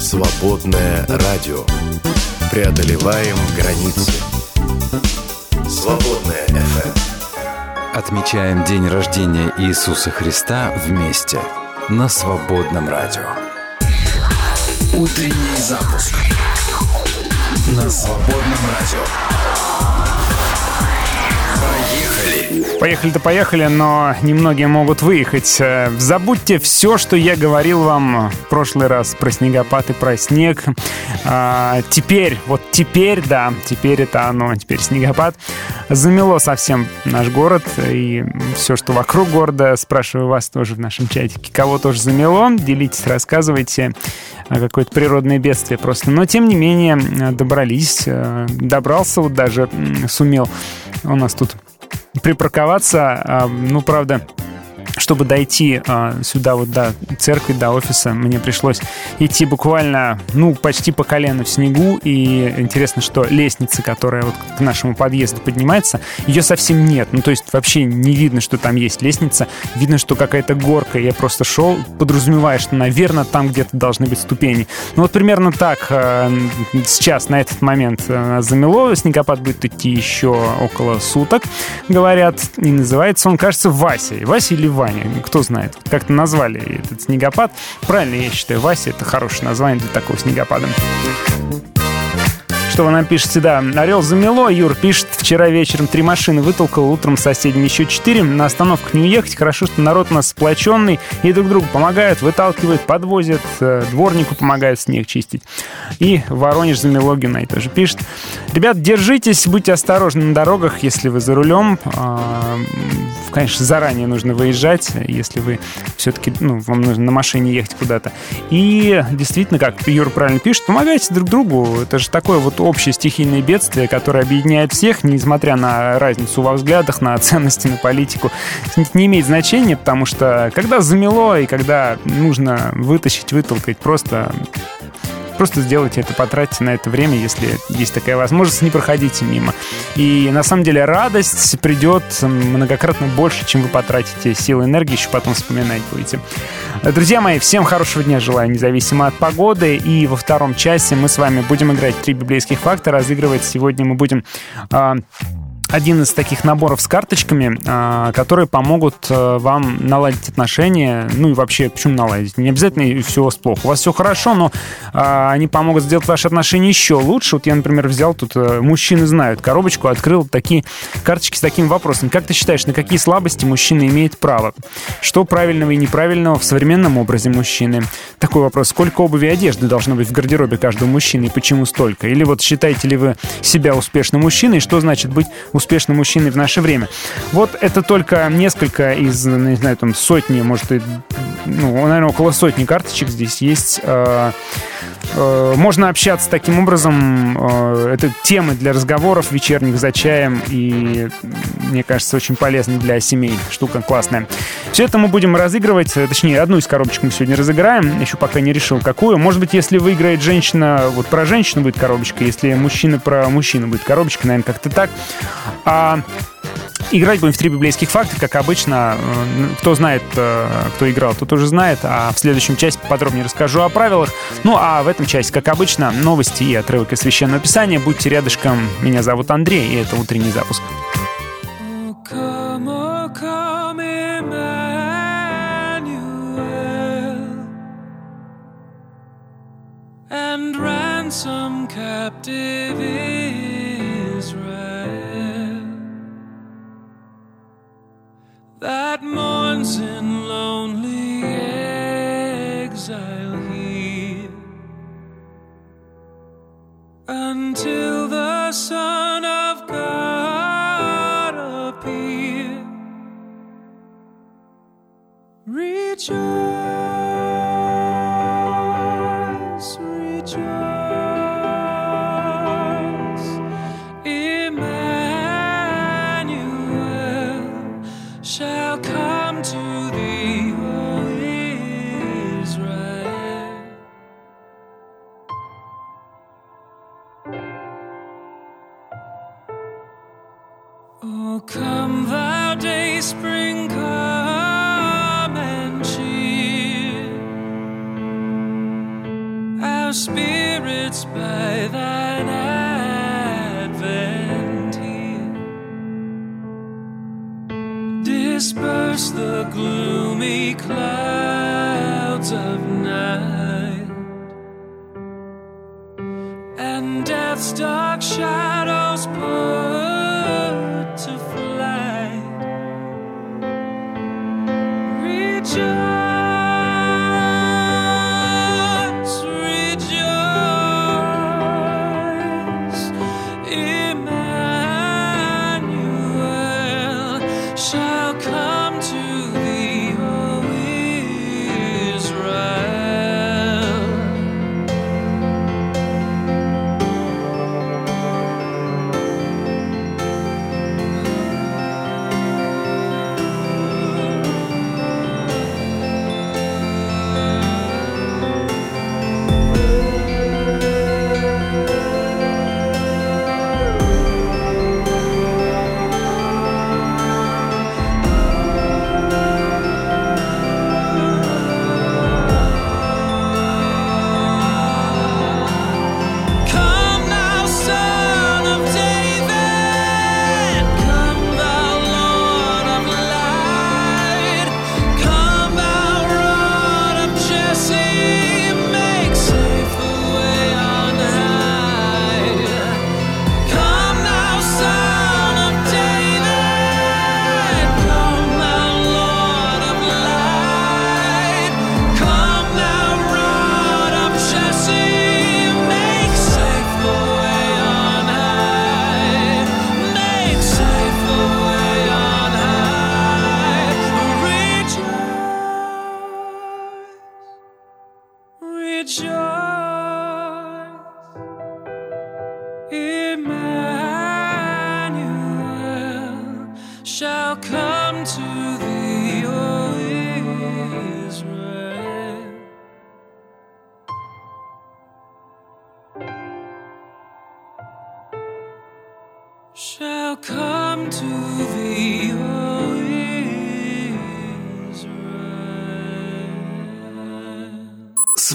Свободное радио. Преодолеваем границы. Свободное FM. Отмечаем день рождения Иисуса Христа вместе на Свободном радио. Утренний запуск на Свободном радио. Поехали-то поехали, но немногие могут выехать. Э, забудьте все, что я говорил вам в прошлый раз про снегопад и про снег. А, теперь, вот теперь, да, теперь это оно, теперь снегопад. Замело совсем наш город и все, что вокруг города. Спрашиваю вас тоже в нашем чатике, кого тоже замело. Делитесь, рассказывайте какое-то природное бедствие просто. Но, тем не менее, добрались. Э, добрался, вот даже сумел у нас тут припарковаться. А, ну, правда, чтобы дойти э, сюда вот до церкви, до офиса, мне пришлось идти буквально, ну, почти по колено в снегу. И интересно, что лестница, которая вот к нашему подъезду поднимается, ее совсем нет. Ну, то есть вообще не видно, что там есть лестница. Видно, что какая-то горка. Я просто шел, подразумевая, что, наверное, там где-то должны быть ступени. Ну, вот примерно так э, сейчас, на этот момент э, замело. Снегопад будет идти еще около суток, говорят. И называется он, кажется, Вася. Вася или Ваня? Название. Кто знает, как-то назвали этот снегопад. Правильно, я считаю, Вася — это хорошее название для такого снегопада что вы нам пишете, да. Орел замело, Юр пишет, вчера вечером три машины вытолкал, утром с соседями еще четыре. На остановку не уехать. Хорошо, что народ у нас сплоченный и друг другу помогают, выталкивают, подвозят, э, дворнику помогают снег чистить. И Воронеж замело, Геннадий тоже пишет. Ребят, держитесь, будьте осторожны на дорогах, если вы за рулем. А, конечно, заранее нужно выезжать, если вы все-таки, ну, вам нужно на машине ехать куда-то. И действительно, как Юра правильно пишет, помогайте друг другу. Это же такое вот общее стихийное бедствие, которое объединяет всех, несмотря на разницу во взглядах, на ценности, на политику. Не имеет значения, потому что когда замело и когда нужно вытащить, вытолкать, просто Просто сделайте это, потратьте на это время, если есть такая возможность, не проходите мимо. И на самом деле радость придет многократно больше, чем вы потратите силы энергии, еще потом вспоминать будете. Друзья мои, всем хорошего дня желаю, независимо от погоды. И во втором часе мы с вами будем играть три библейских факта. Разыгрывать сегодня мы будем а, один из таких наборов с карточками, а, которые помогут э, вам наладить отношения. Ну и вообще, почему наладить? Не обязательно все у вас плохо. У вас все хорошо, но а, они помогут сделать ваши отношения еще лучше. Вот я, например, взял тут, э, мужчины знают, коробочку, открыл такие карточки с таким вопросом. Как ты считаешь, на какие слабости мужчина имеет право? Что правильного и неправильного в современном образе мужчины? Такой вопрос. Сколько обуви и одежды должно быть в гардеробе каждого мужчины и почему столько? Или вот считаете ли вы себя успешным мужчиной? Что значит быть успешным мужчиной в наше время. Вот это только несколько из, ну, не знаю, там сотни, может, и, ну, наверное, около сотни карточек здесь есть. Э, можно общаться таким образом. Э, это темы для разговоров вечерних за чаем. И, мне кажется, очень полезно для семей. Штука классная. Все это мы будем разыгрывать. Точнее, одну из коробочек мы сегодня разыграем. Еще пока не решил, какую. Может быть, если выиграет женщина, вот про женщину будет коробочка. Если мужчина про мужчину будет коробочка, наверное, как-то так. А Играть будем в три библейских факта, как обычно. Э, кто знает, э, кто играл, тот уже знает. А в следующем части подробнее расскажу о правилах. Ну а в этом части, как обычно, новости и отрывок из Священного Писания. Будьте рядышком. Меня зовут Андрей, и это утренний запуск. and ransom captive that mourns in lonely exile here until the Son of God appear. Rejoice. Spirits by thine advent here. Disperse the gloomy clouds of night and death's dark shadows put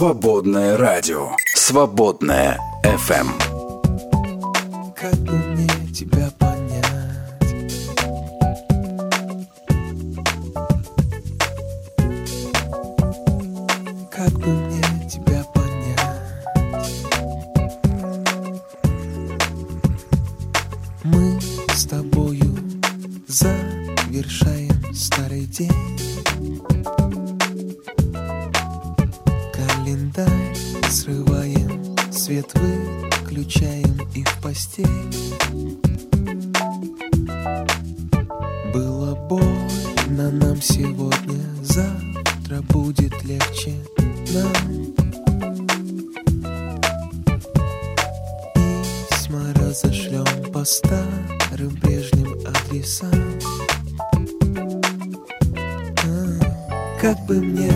Свободное радио. Свободное FM. Как бы мне тебя понять? Как бы мне тебя понять? Мы с тобою завершаем старый день. Свет выключаем и в постель. Было больно нам сегодня, завтра будет легче нам. Письма разошлем по старым прежним адресам. А, Как бы мне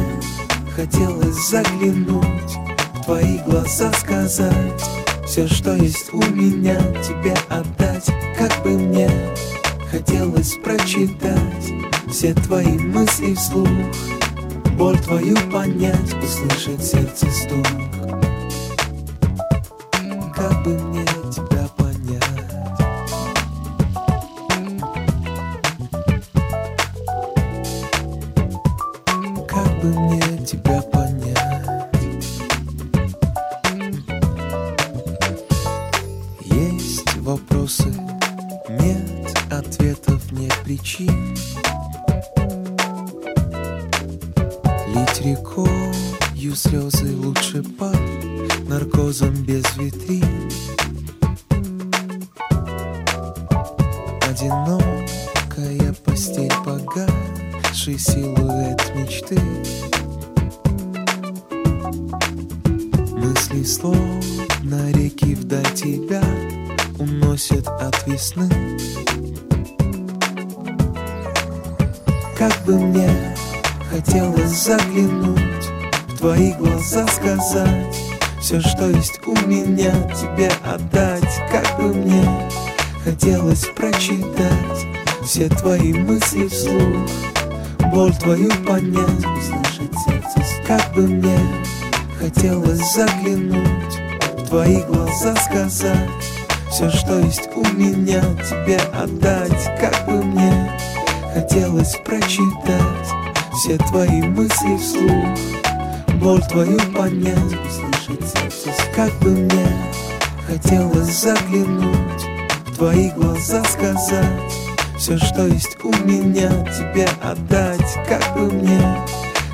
хотелось заглянуть твои глаза, сказать все, что есть у меня, тебе отдать. Как бы мне хотелось прочитать все твои мысли вслух, боль твою понять, услышать сердце стук. Твои глаза, сказать все, что есть у меня, тебе отдать. Как бы мне хотелось прочитать все твои мысли вслух, боль твою понять, услышать сердце. Как бы мне хотелось заглянуть В твои глаза сказать Все, что есть у меня, тебе отдать Как бы мне хотелось прочитать Все твои мысли вслух Боль твою понять, услышать сердце Как бы мне хотелось заглянуть. В твои глаза сказать Все, что есть у меня, тебе отдать Как бы мне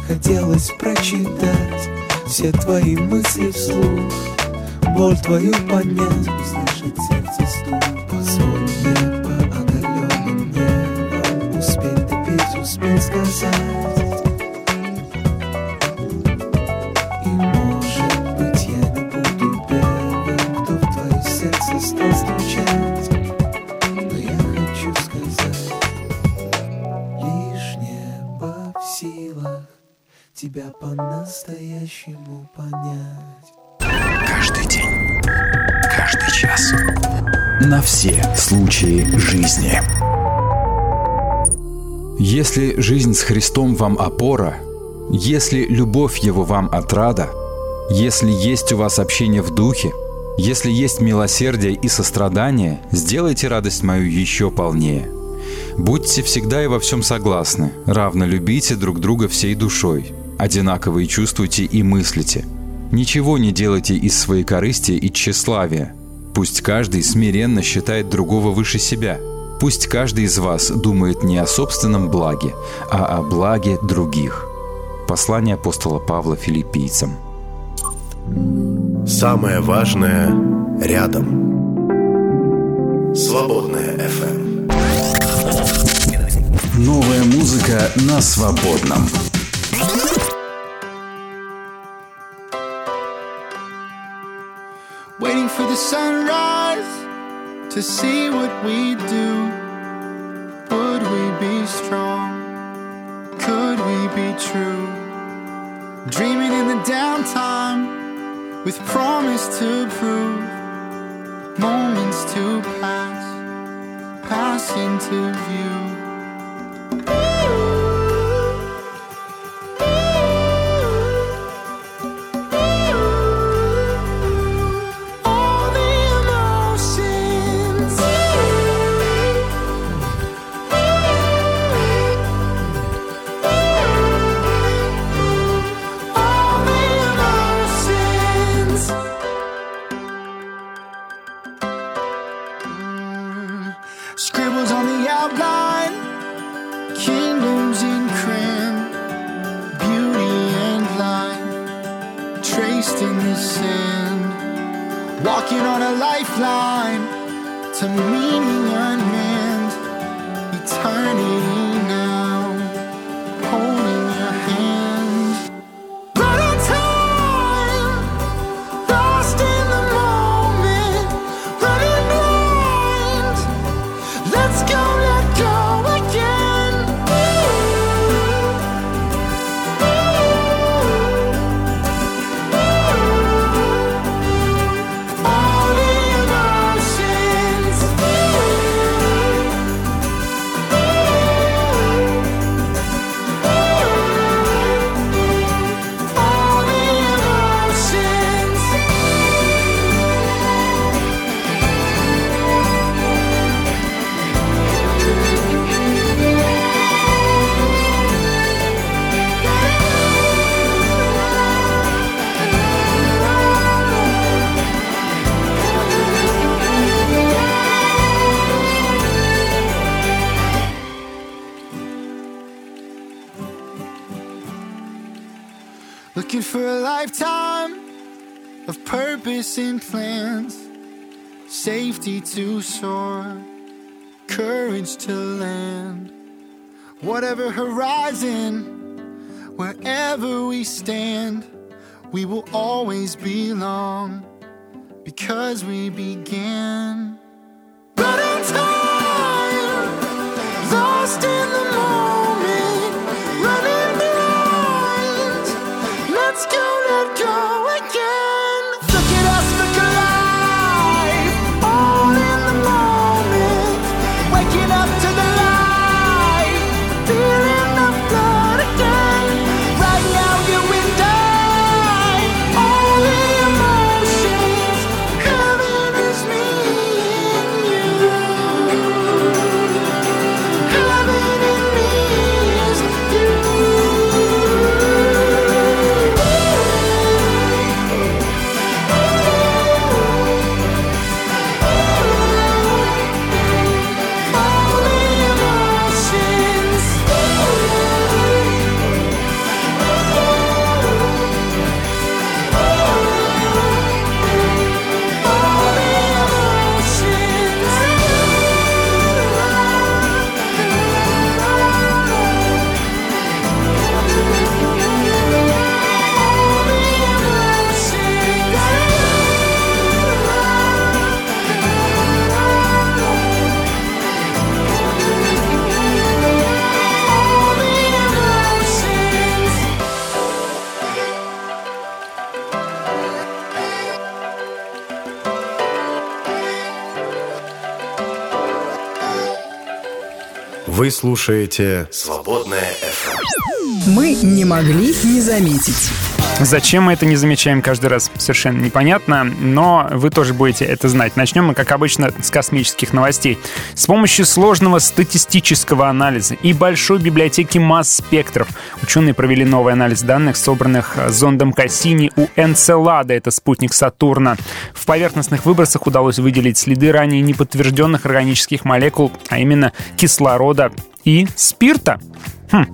хотелось прочитать Все твои мысли вслух. Боль твою понять, услышать сердце стук Позволь мне по оголенным небам Успеть допеть, успеть сказать Тебя по-настоящему понять Каждый день, каждый час. На все случаи жизни. Если жизнь с Христом вам опора, если любовь Его вам отрада, если есть у вас общение в духе, если есть милосердие и сострадание, сделайте радость мою еще полнее. Будьте всегда и во всем согласны, равно любите друг друга всей душой, одинаково и чувствуйте и мыслите. Ничего не делайте из своей корысти и тщеславия. Пусть каждый смиренно считает другого выше себя. Пусть каждый из вас думает не о собственном благе, а о благе других. Послание апостола Павла филиппийцам. Самое важное рядом. Свободная FM. Новая музыка на свободном. Waiting for the sunrise to see what we do. Would we be strong? Could we be true? Dreaming in the downtime with promise to prove. Moments to pass, pass into view. Traced in the sand. Walking on a lifeline to meaning unmanned. Eternity to soar, courage to land. Whatever horizon, wherever we stand, we will always belong because we began. Right on time, Вы слушаете «Свободная FM». Мы не могли не заметить. Зачем мы это не замечаем каждый раз, совершенно непонятно, но вы тоже будете это знать. Начнем мы, как обычно, с космических новостей. С помощью сложного статистического анализа и большой библиотеки масс спектров ученые провели новый анализ данных, собранных зондом Кассини у Энцелада, это спутник Сатурна. В поверхностных выбросах удалось выделить следы ранее неподтвержденных органических молекул, а именно кислорода и спирта. Хм.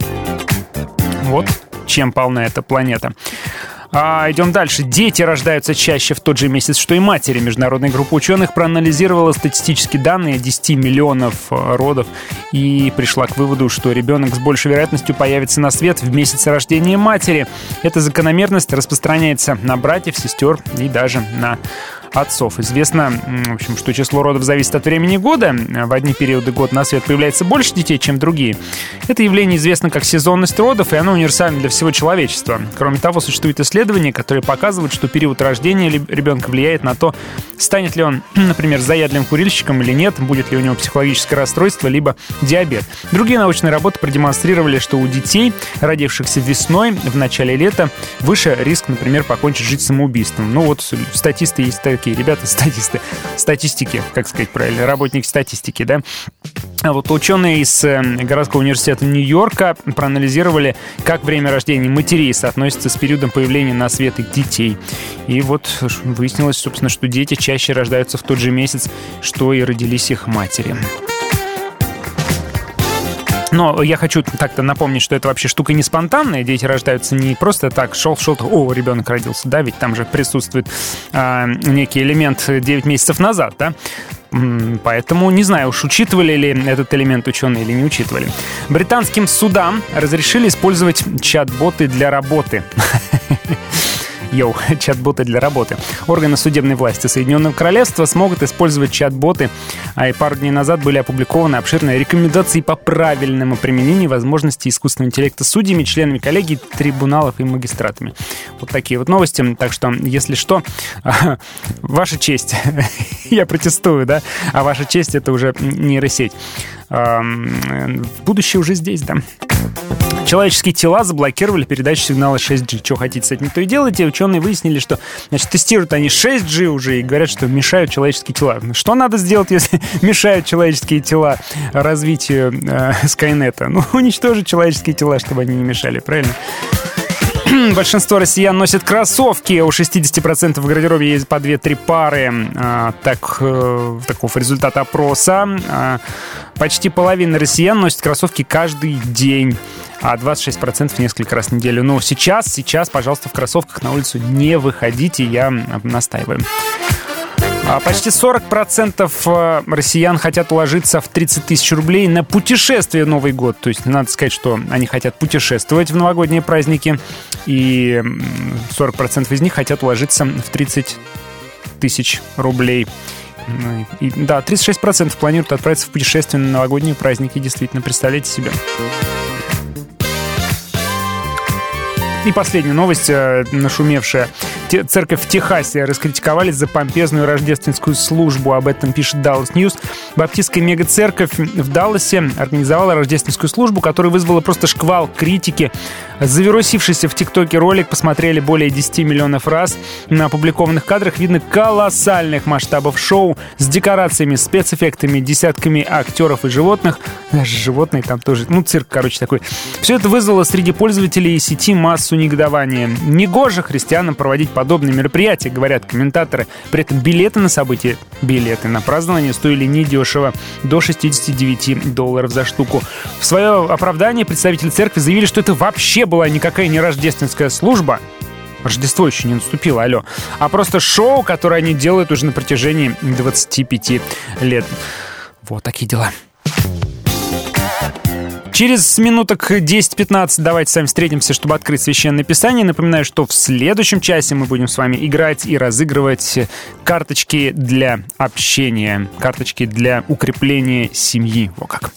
Вот чем полна эта планета. А, идем дальше. Дети рождаются чаще в тот же месяц, что и матери. Международная группа ученых проанализировала статистические данные 10 миллионов э, родов и пришла к выводу, что ребенок с большей вероятностью появится на свет в месяц рождения матери. Эта закономерность распространяется на братьев, сестер и даже на отцов. Известно, в общем, что число родов зависит от времени года. В одни периоды года на свет появляется больше детей, чем другие. Это явление известно как сезонность родов, и оно универсально для всего человечества. Кроме того, существуют исследования, которые показывают, что период рождения ребенка влияет на то, станет ли он, например, заядлым курильщиком или нет, будет ли у него психологическое расстройство, либо диабет. Другие научные работы продемонстрировали, что у детей, родившихся весной, в начале лета, выше риск, например, покончить жизнь самоубийством. Ну вот статисты есть такие ребята, статисты, статистики, как сказать правильно, работники статистики, да. А вот ученые из э, городского университета Нью-Йорка проанализировали, как время рождения матерей соотносится с периодом появления на свет их детей. И вот выяснилось, собственно, что дети чаще рождаются в тот же месяц, что и родились их матери. Но я хочу так-то напомнить, что это вообще штука не спонтанная. Дети рождаются не просто так, шел-шел, о, ребенок родился, да, ведь там же присутствует а, некий элемент 9 месяцев назад, да. Поэтому не знаю уж, учитывали ли этот элемент ученые или не учитывали. Британским судам разрешили использовать чат-боты для работы. Йоу, чат-боты для работы. Органы судебной власти Соединенного Королевства смогут использовать чат-боты, а и пару дней назад были опубликованы обширные рекомендации по правильному применению возможностей искусственного интеллекта судьями, членами коллегий, трибуналов и магистратами. Вот такие вот новости. Так что, если что, ваша честь. Я протестую, да? А ваша честь — это уже нейросеть. Будущее уже здесь, да. Человеческие тела заблокировали передачу сигнала 6G. Что хотите с этим, то и делайте. Ученые выяснили, что значит, тестируют они 6G уже и говорят, что мешают человеческие тела. Что надо сделать, если мешают человеческие тела развитию э, Скайнета? Ну, уничтожить человеческие тела, чтобы они не мешали, правильно? Большинство россиян носят кроссовки. У 60% в гардеробе есть по 2-3 пары. А, так, э, таков результат опроса. А, почти половина россиян носит кроссовки каждый день а 26% несколько раз в неделю. Но сейчас, сейчас, пожалуйста, в кроссовках на улицу не выходите, я настаиваю. А почти 40% э, россиян хотят уложиться в 30 тысяч рублей на путешествие в Новый год. То есть надо сказать, что они хотят путешествовать в новогодние праздники. И 40% из них хотят уложиться в 30 тысяч рублей. И, да, 36% планируют отправиться в путешествие на новогодние праздники. Действительно, представляете себе. И последняя новость, э, нашумевшая. Церковь в Техасе раскритиковали за помпезную рождественскую службу. Об этом пишет Dallas News. Баптистская мега-церковь в Далласе организовала рождественскую службу, которая вызвала просто шквал критики. Завирусившийся в ТикТоке ролик посмотрели более 10 миллионов раз. На опубликованных кадрах видно колоссальных масштабов шоу с декорациями, спецэффектами, десятками актеров и животных. Даже животные там тоже. Ну, цирк, короче, такой. Все это вызвало среди пользователей сети массу негодования. Негоже христианам проводить подобные мероприятия, говорят комментаторы. При этом билеты на события, билеты на празднование стоили недешево, до 69 долларов за штуку. В свое оправдание представители церкви заявили, что это вообще была никакая не рождественская служба, Рождество еще не наступило, алло. А просто шоу, которое они делают уже на протяжении 25 лет. Вот такие дела. Через минуток 10-15 давайте с вами встретимся, чтобы открыть Священное Писание. Напоминаю, что в следующем часе мы будем с вами играть и разыгрывать карточки для общения, карточки для укрепления семьи. Во как.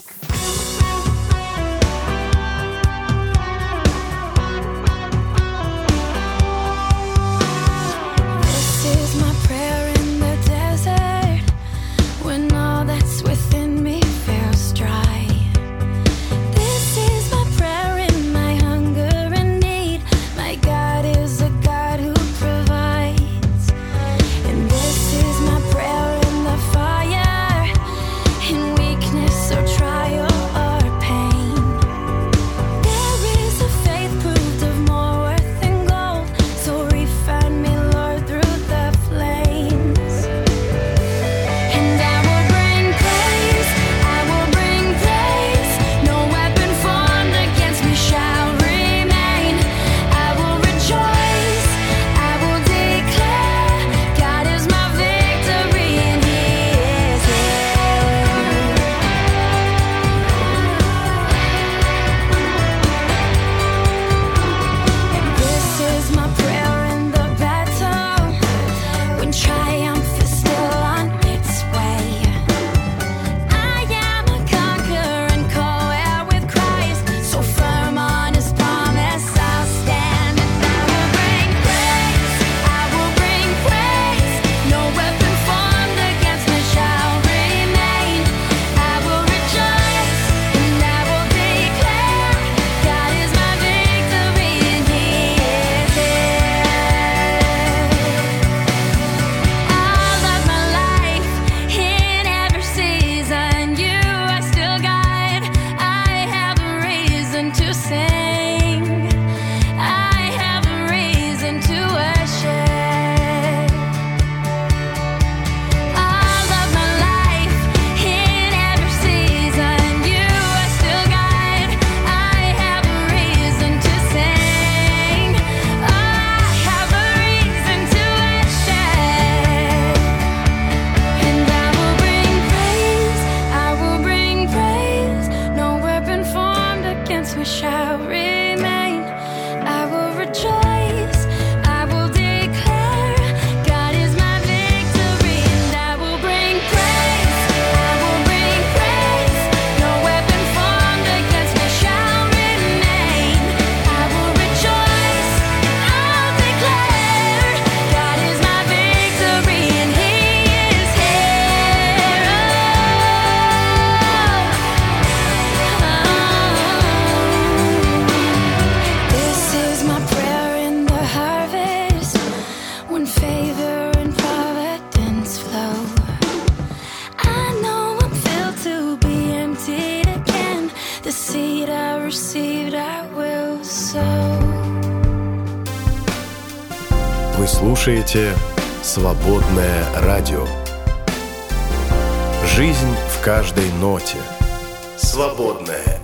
слушаете «Свободное радио». Жизнь в каждой ноте. «Свободное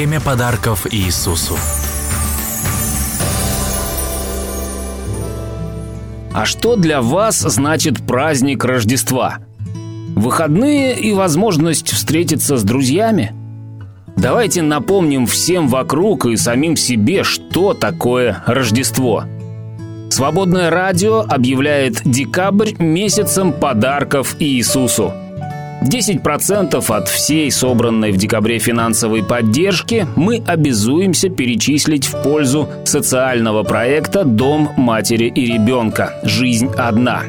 Время подарков Иисусу. А что для вас значит праздник Рождества? Выходные и возможность встретиться с друзьями? Давайте напомним всем вокруг и самим себе, что такое Рождество. Свободное радио объявляет декабрь месяцем подарков Иисусу. 10% от всей собранной в декабре финансовой поддержки мы обязуемся перечислить в пользу социального проекта «Дом матери и ребенка. Жизнь одна».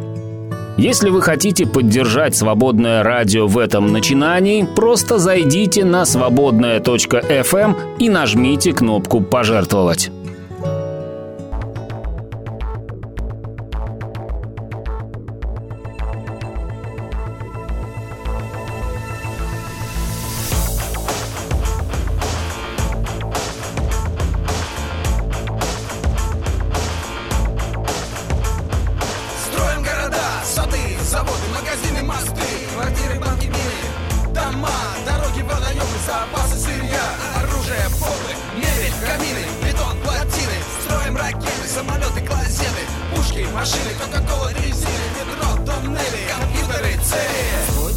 Если вы хотите поддержать «Свободное радио» в этом начинании, просто зайдите на свободное.фм эм и нажмите кнопку «Пожертвовать». самолеты, клозеты Пушки, машины, кока-кола, резины Метро, тоннели, компьютеры, цели.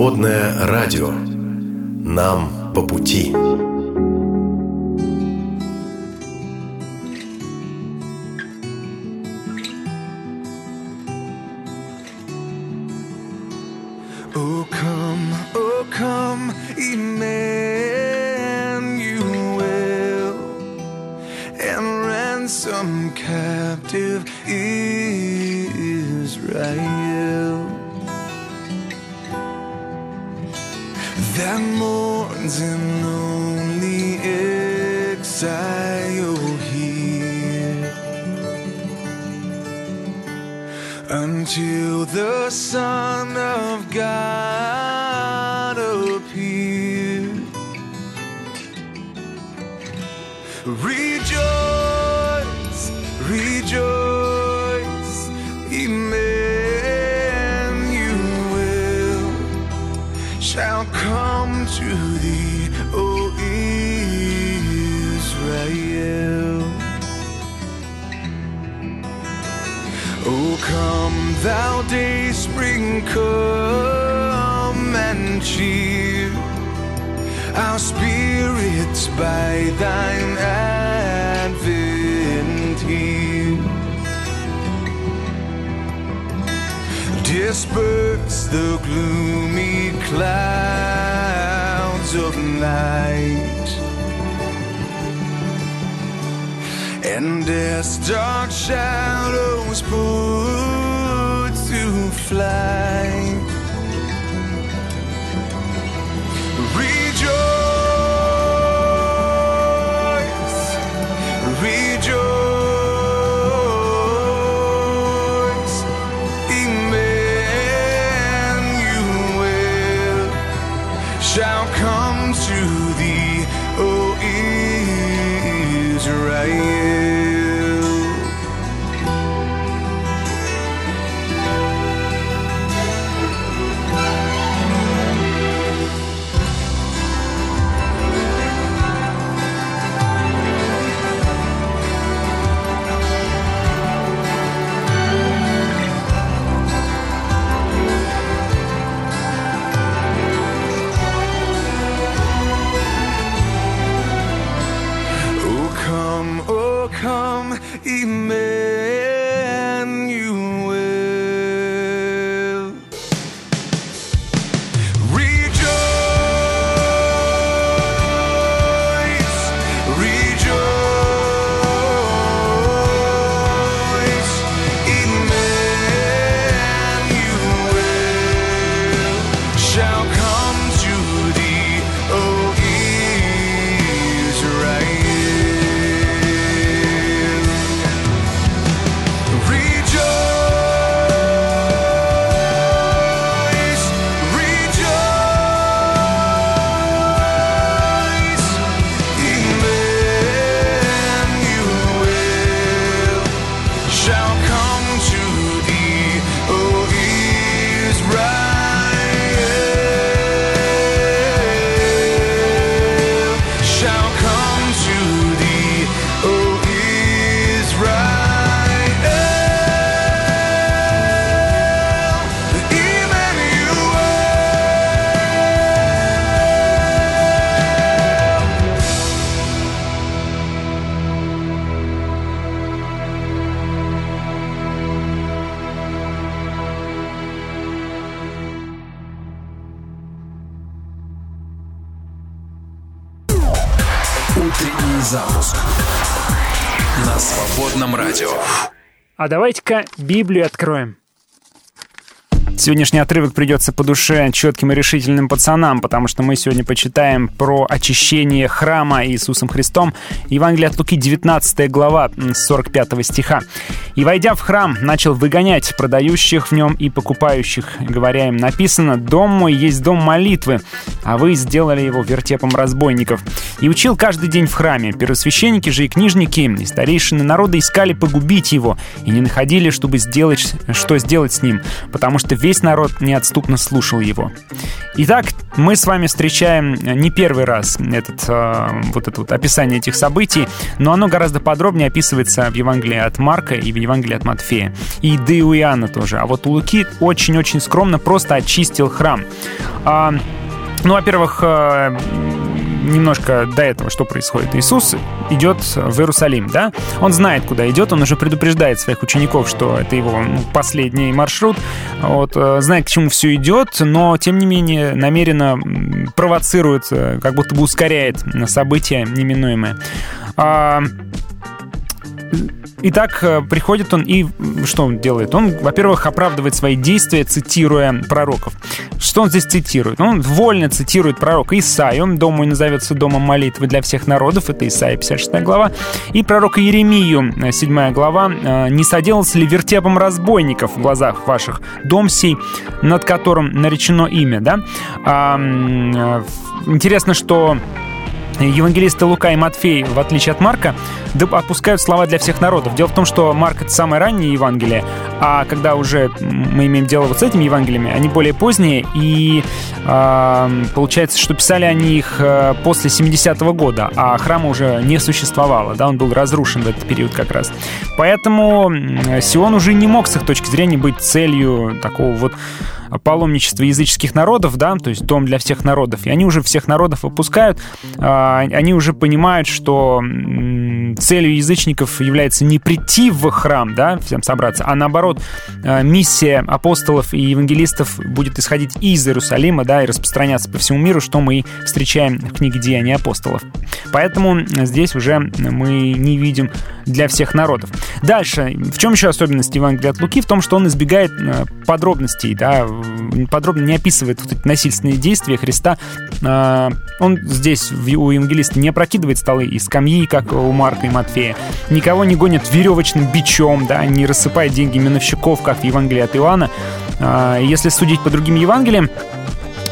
Свободное радио. Rejoice, rejoice, Emmanuel shall come to thee, O Israel. O come, thou day sprinkled. our spirits by thine advent here. Disperse the gloomy clouds of night. And as dark shadows put to flight Полный запуск на свободном радио. А давайте-ка Библию откроем. Сегодняшний отрывок придется по душе четким и решительным пацанам, потому что мы сегодня почитаем про очищение храма Иисусом Христом. Евангелие от Луки, 19 глава, м, с 45 стиха. «И, войдя в храм, начал выгонять продающих в нем и покупающих, говоря им, написано, «Дом мой есть дом молитвы, а вы сделали его вертепом разбойников». И учил каждый день в храме. Первосвященники же и книжники, и старейшины народа искали погубить его, и не находили, чтобы сделать, что сделать с ним, потому что весь народ неотступно слушал его. Итак, мы с вами встречаем не первый раз этот, э, вот это вот описание этих событий, но оно гораздо подробнее описывается в Евангелии от Марка и в Евангелии от Матфея. И да и у Иоанна тоже. А вот у Луки очень-очень скромно просто очистил храм. А, ну, во-первых, э, немножко до этого, что происходит. Иисус идет в Иерусалим, да? Он знает, куда идет, он уже предупреждает своих учеников, что это его ну, последний маршрут, вот, э, знает, к чему все идет, но, тем не менее, намеренно провоцирует, э, как будто бы ускоряет события неминуемые. Итак, э, приходит он и что он делает? Он, во-первых, оправдывает свои действия, цитируя пророков. Что он здесь цитирует? Он вольно цитирует пророка Исаию. Дом мой назовется домом молитвы для всех народов. Это Исаия, 56 глава. И пророка Еремию, э, 7 глава. Э, «Не соделался ли вертепом разбойников в глазах ваших дом сей, над которым наречено имя?» да? А, э, Интересно, что Евангелисты Лука и Матфей, в отличие от Марка, отпускают слова для всех народов. Дело в том, что Марк — это самое раннее Евангелие, а когда уже мы имеем дело вот с этими Евангелиями, они более поздние, и а, получается, что писали они их э, после 70-го года, а храма уже не существовало, да, он был разрушен в этот период как раз. Поэтому Сион уже не мог с их точки зрения быть целью такого вот паломничества языческих народов, да, то есть дом для всех народов, и они уже всех народов выпускают, а, они уже понимают, что целью язычников является не прийти в храм, да, всем собраться, а наоборот, а, миссия апостолов и евангелистов будет исходить из Иерусалима, да, и распространяться по всему миру, что мы встречаем в книге Деяний апостолов. Поэтому здесь уже мы не видим для всех народов. Дальше, в чем еще особенность Евангелия от Луки? В том, что он избегает э, подробностей, да, подробно не описывает вот эти насильственные действия Христа. А, Он здесь у евангелиста не опрокидывает столы и скамьи, как у Марка и Матфея. Никого не гонит веревочным бичом, да, не рассыпает деньги миновщиков, как в Евангелии от Иоанна. А, Если судить по другим Евангелиям,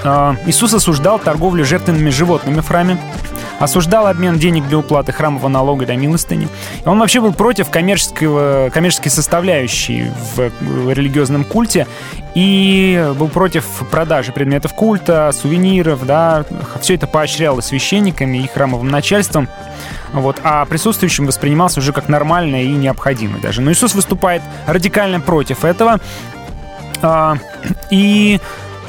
а, Иисус осуждал торговлю жертвенными животными в храме, осуждал обмен денег для уплаты храмового налога для милостыни. Он вообще был против коммерческого, коммерческой составляющей в, религиозном культе и был против продажи предметов культа, сувениров, да, все это поощряло священниками и храмовым начальством. Вот, а присутствующим воспринимался уже как нормально и необходимо даже. Но Иисус выступает радикально против этого. А, и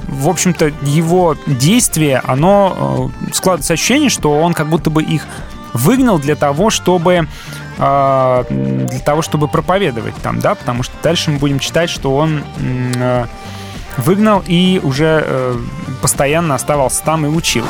в общем-то, его действие, оно э, складывается ощущение, что он как будто бы их выгнал для того, чтобы э, для того, чтобы проповедовать там, да, потому что дальше мы будем читать, что он э, выгнал и уже постоянно оставался там и учил.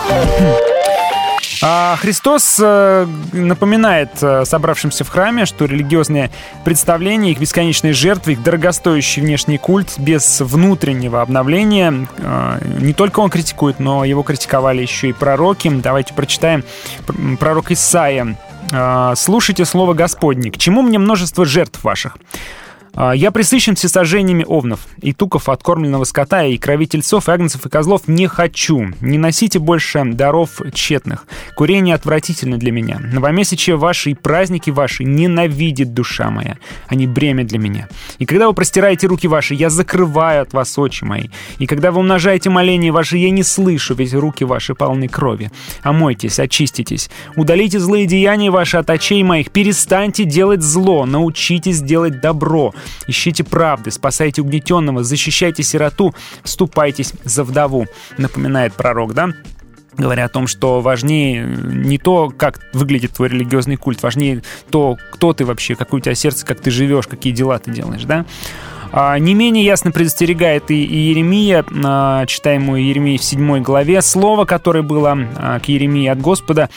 А Христос э, напоминает э, собравшимся в храме, что религиозные представления, их бесконечные жертвы, их дорогостоящий внешний культ без внутреннего обновления, э, не только он критикует, но его критиковали еще и пророки. Давайте прочитаем пр- пророк Исаия. «Слушайте слово Господне, к чему мне множество жертв ваших?» А, «Я присыщен всесожжениями овнов, и туков откормленного скота, и крови тельцов, и агнцев, и козлов не хочу. Не носите больше даров тщетных. Курение отвратительно для меня. Новомесячие ваши и праздники ваши ненавидит душа моя. Они бремя для меня. И когда вы простираете руки ваши, я закрываю от вас очи мои. И когда вы умножаете моления ваши, я не слышу, ведь руки ваши полны крови. Омойтесь, очиститесь. Удалите злые деяния ваши от очей моих. Перестаньте делать зло. Научитесь делать добро. Ищите правды, спасайте угнетенного, защищайте сироту, вступайтесь за вдову, напоминает пророк, да? говоря о том, что важнее не то, как выглядит твой религиозный культ, важнее то, кто ты вообще, какое у тебя сердце, как ты живешь, какие дела ты делаешь, да? А, Не менее ясно предостерегает и и Еремия, а, читаемую Еремии в 7 главе, слово, которое было а, к Еремии от Господа,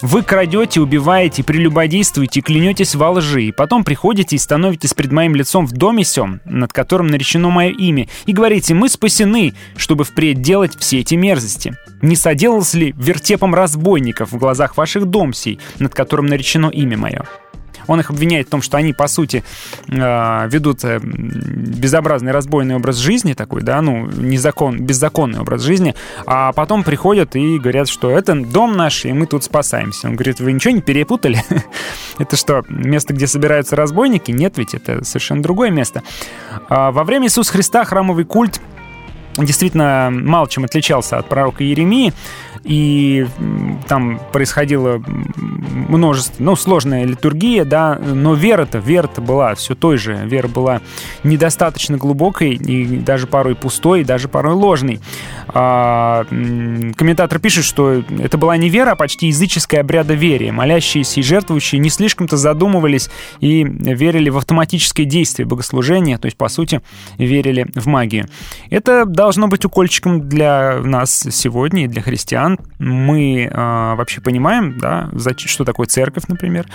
Вы крадете, убиваете, прелюбодействуете, клянетесь во лжи, и потом приходите и становитесь пред моим лицом в доме сем, над которым наречено мое имя, и говорите, мы спасены, чтобы впредь делать все эти мерзости. Не соделался ли вертепом разбойников в глазах ваших дом сей, над которым наречено имя мое? Он их обвиняет в том, что они, по сути, э, ведут э, безобразный разбойный образ жизни такой, да, ну, незакон, беззаконный образ жизни, а потом приходят и говорят, что это дом наш, и мы тут спасаемся. Он говорит, вы ничего не перепутали? это что, место, где собираются разбойники? Нет, ведь это совершенно другое место. А Во время Иисуса Христа храмовый культ действительно мало чем отличался от пророка Иеремии, и там происходило множество, ну, сложная литургия, да, но вера-то, вера-то была все той же, вера была недостаточно глубокой и даже порой пустой, и даже порой ложной. А, комментатор пишет, что это была не вера, а почти языческое обрядоверие. Молящиеся и жертвующие не слишком-то задумывались и верили в автоматическое действие богослужения, то есть, по сути, верили в магию. Это должно быть укольчиком для нас сегодня и для христиан. Мы э, вообще понимаем, да, что такое церковь, например.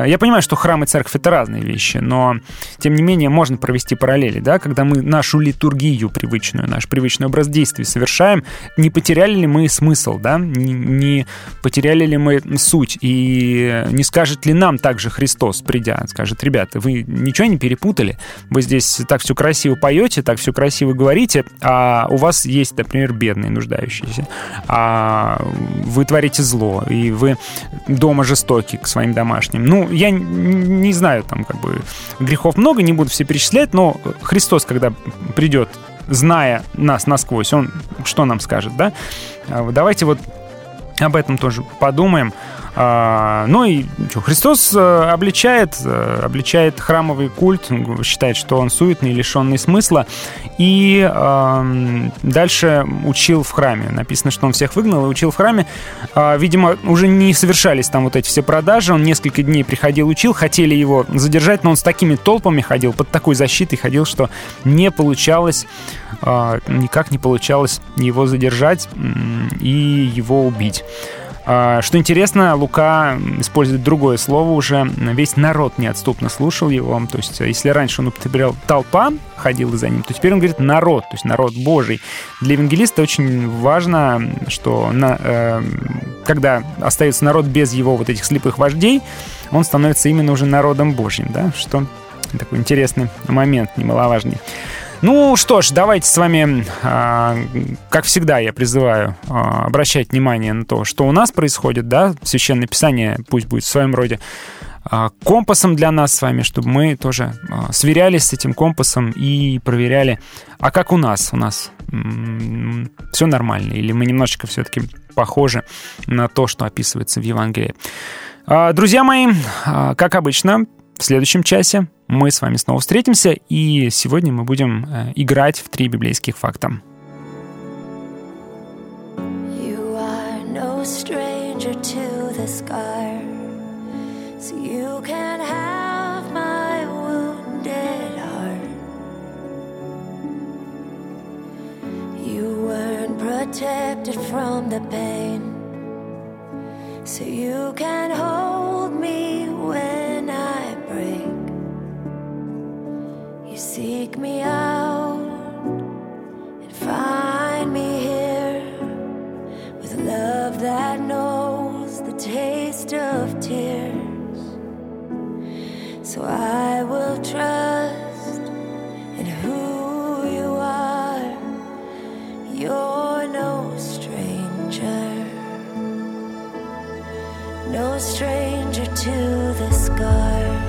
Э, Я понимаю, что храм и церковь — это разные вещи, но, тем не менее, можно провести параллели, да, когда мы нашу литургию привычную, наш привычный образ действий совершаем, не потеряли ли мы смысл, да, не, потеряли ли мы суть, и не скажет ли нам также Христос, придя, скажет, ребята, вы ничего не перепутали, вы здесь так все красиво поете, так все красиво говорите, а у вас есть, например, бедные, нуждающиеся, а вы творите зло, и вы дома жестоки к своим домашним. Ну, я не знаю, там как бы грехов много, не буду все перечислять, но Христос, когда придет, зная нас насквозь, Он что нам скажет, да? А Давайте вот об этом тоже подумаем. А, ну и что, Христос э, обличает, э, обличает храмовый культ, считает, что он суетный, лишенный смысла, и дальше учил в храме. Написано, что он всех выгнал и учил в храме. А, видимо, уже не совершались там вот эти все продажи, он несколько дней приходил, учил, хотели его задержать, но он с такими толпами ходил, под такой защитой ходил, что не получалось, а, никак не получалось его задержать и его убить. А, Что интересно, Лука использует другое слово уже. Весь народ неотступно слушал его. То есть, если раньше он употреблял толпа, ходила за ним, то теперь он говорит народ, то есть народ Божий. Для евангелиста очень важно, что на, э, когда остается народ без его вот этих слепых вождей, он становится именно уже народом Божьим, да, что такой интересный момент, немаловажный. Ну что ж, давайте с вами, а, как всегда, я призываю а, обращать внимание на то, что у нас происходит, да, Священное Писание пусть будет в своем роде а, компасом для нас с вами, чтобы мы тоже сверялись с этим компасом и проверяли, а как у нас, у нас все нормально, или мы немножечко все-таки похожи на то, что описывается в Евангелии. Друзья мои, как обычно, в следующем часе мы с вами снова встретимся, и сегодня мы будем э, играть в три библейских факта. So you can have my wounded heart. You weren't protected from the pain, so you can hold me when seek me out and find me here with love that knows the taste of tears. So I will trust in who you are. You're no stranger, no stranger to the scar.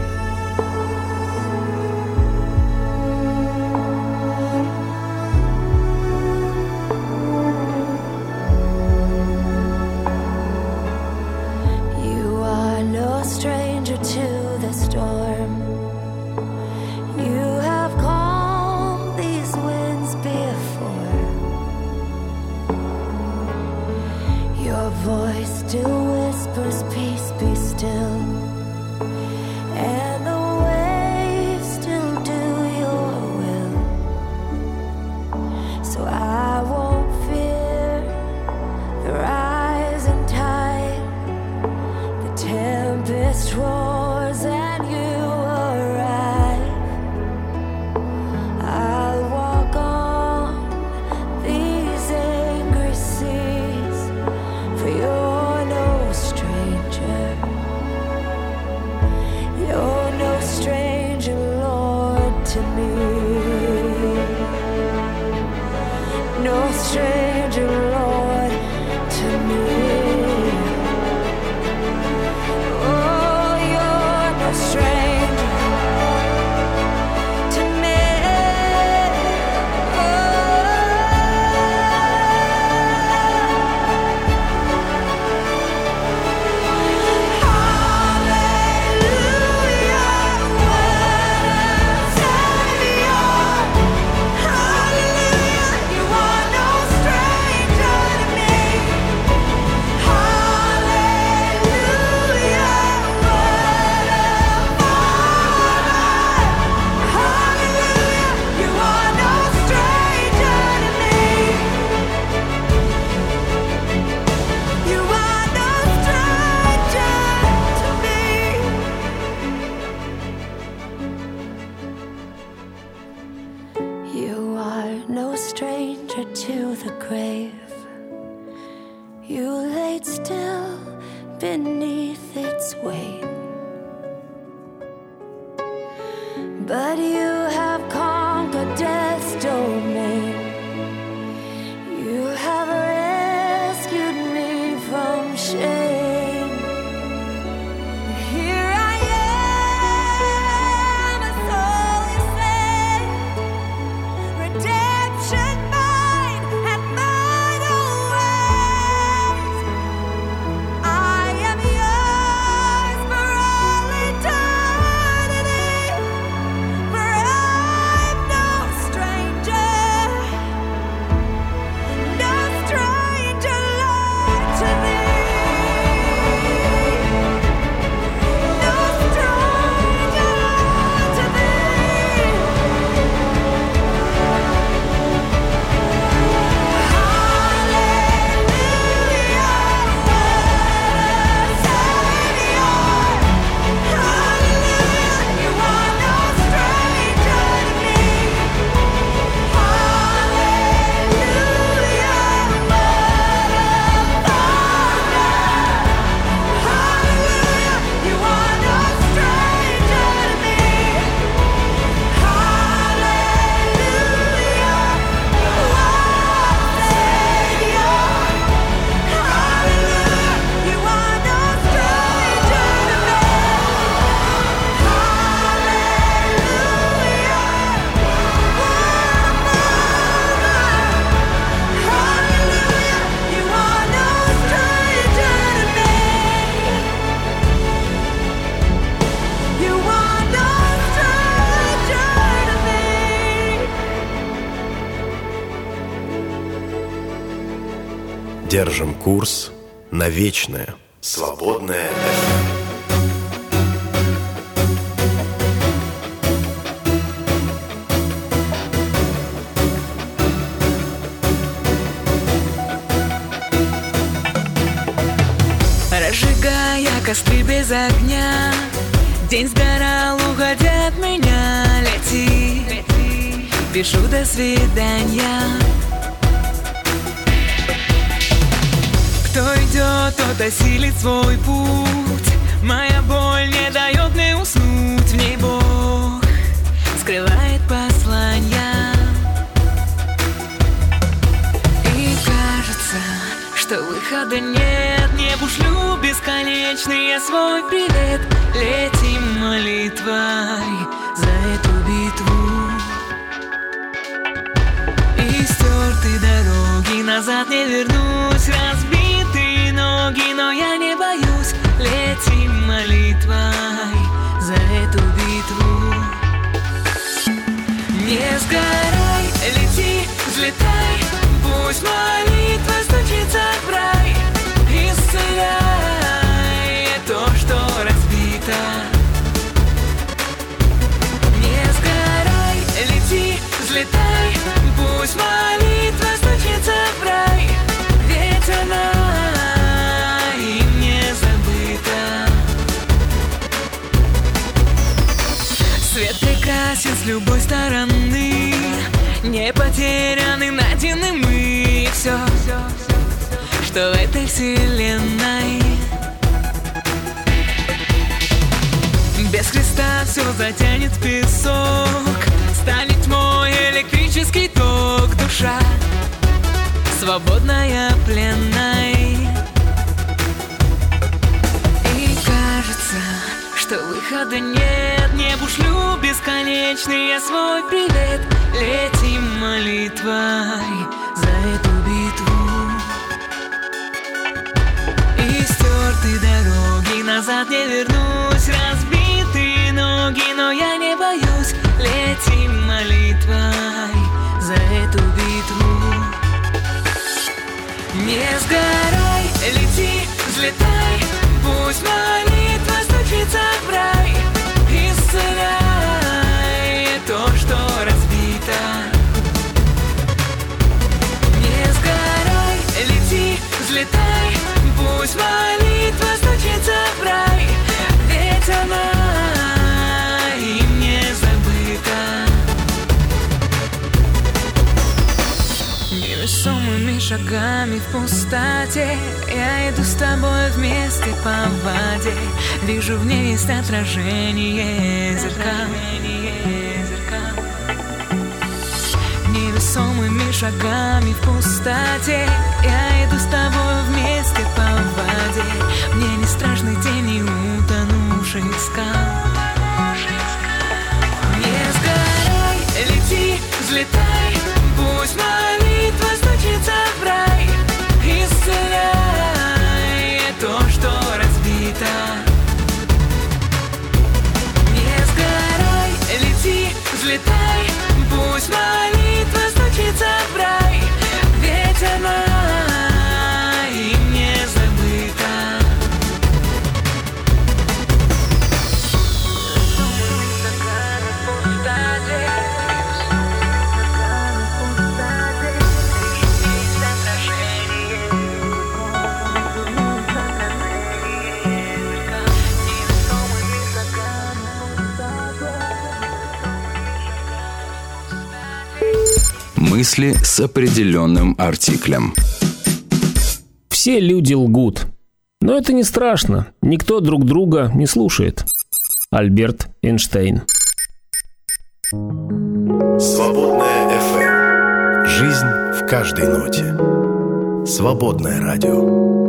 voice still whispers, Peace be still. Держим курс на вечное. Свободное. Разжигая костры без огня День сгорал, уходя от меня Лети, пишу до свидания Тот осилит свой путь. Моя боль не дает мне уснуть В ней Бог скрывает послания. И кажется, что выхода нет. Не пошлю бесконечный я свой привет. Летим молитвой за эту битву. И стерты дороги назад не вернусь. Разбитые ноги, но я не боюсь. Летим молитвой за эту битву. Не сгорай, лети, взлетай. Пусть молитва стучится в рай. Исцеляй не потеряны, найдены мы все, все, все, что в этой вселенной. Без Христа все затянет песок, станет мой электрический ток душа, свободная пленной. И кажется, что выхода нет. Небу шлю бесконечный я свой привет. Летим молитвой за эту битву. И стерты дороги назад не вернусь. Разбитые ноги, но я не боюсь. Летим молитвой за эту битву. Не сгорай, лети, взлетай. Пусть молитва стучится в рай Исцеляй то, что разбито. Не сгорай, лети, взлетай Пусть молитва шагами в пустоте. Я иду с тобой вместе по воде. Вижу в ней есть отражение зеркал Невесомыми шагами в пустоте. Я иду с тобой вместе по воде. Мне не страшны тени утонувших скал. Не сгорай, лети, взлетай Пусть молитва Пусть молитва Мысли с определенным артиклем. Все люди лгут. Но это не страшно. Никто друг друга не слушает. Альберт Эйнштейн. Свободная FM. Жизнь в каждой ноте. Свободное радио.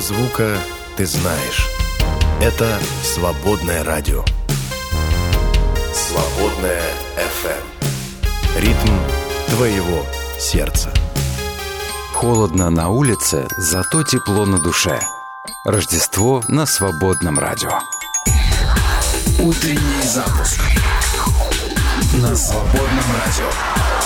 Первого звука ты знаешь. Это свободное радио. Свободное FM. Ритм твоего сердца. Холодно на улице, зато тепло на душе. Рождество на свободном радио. Утренний запуск на свободном радио.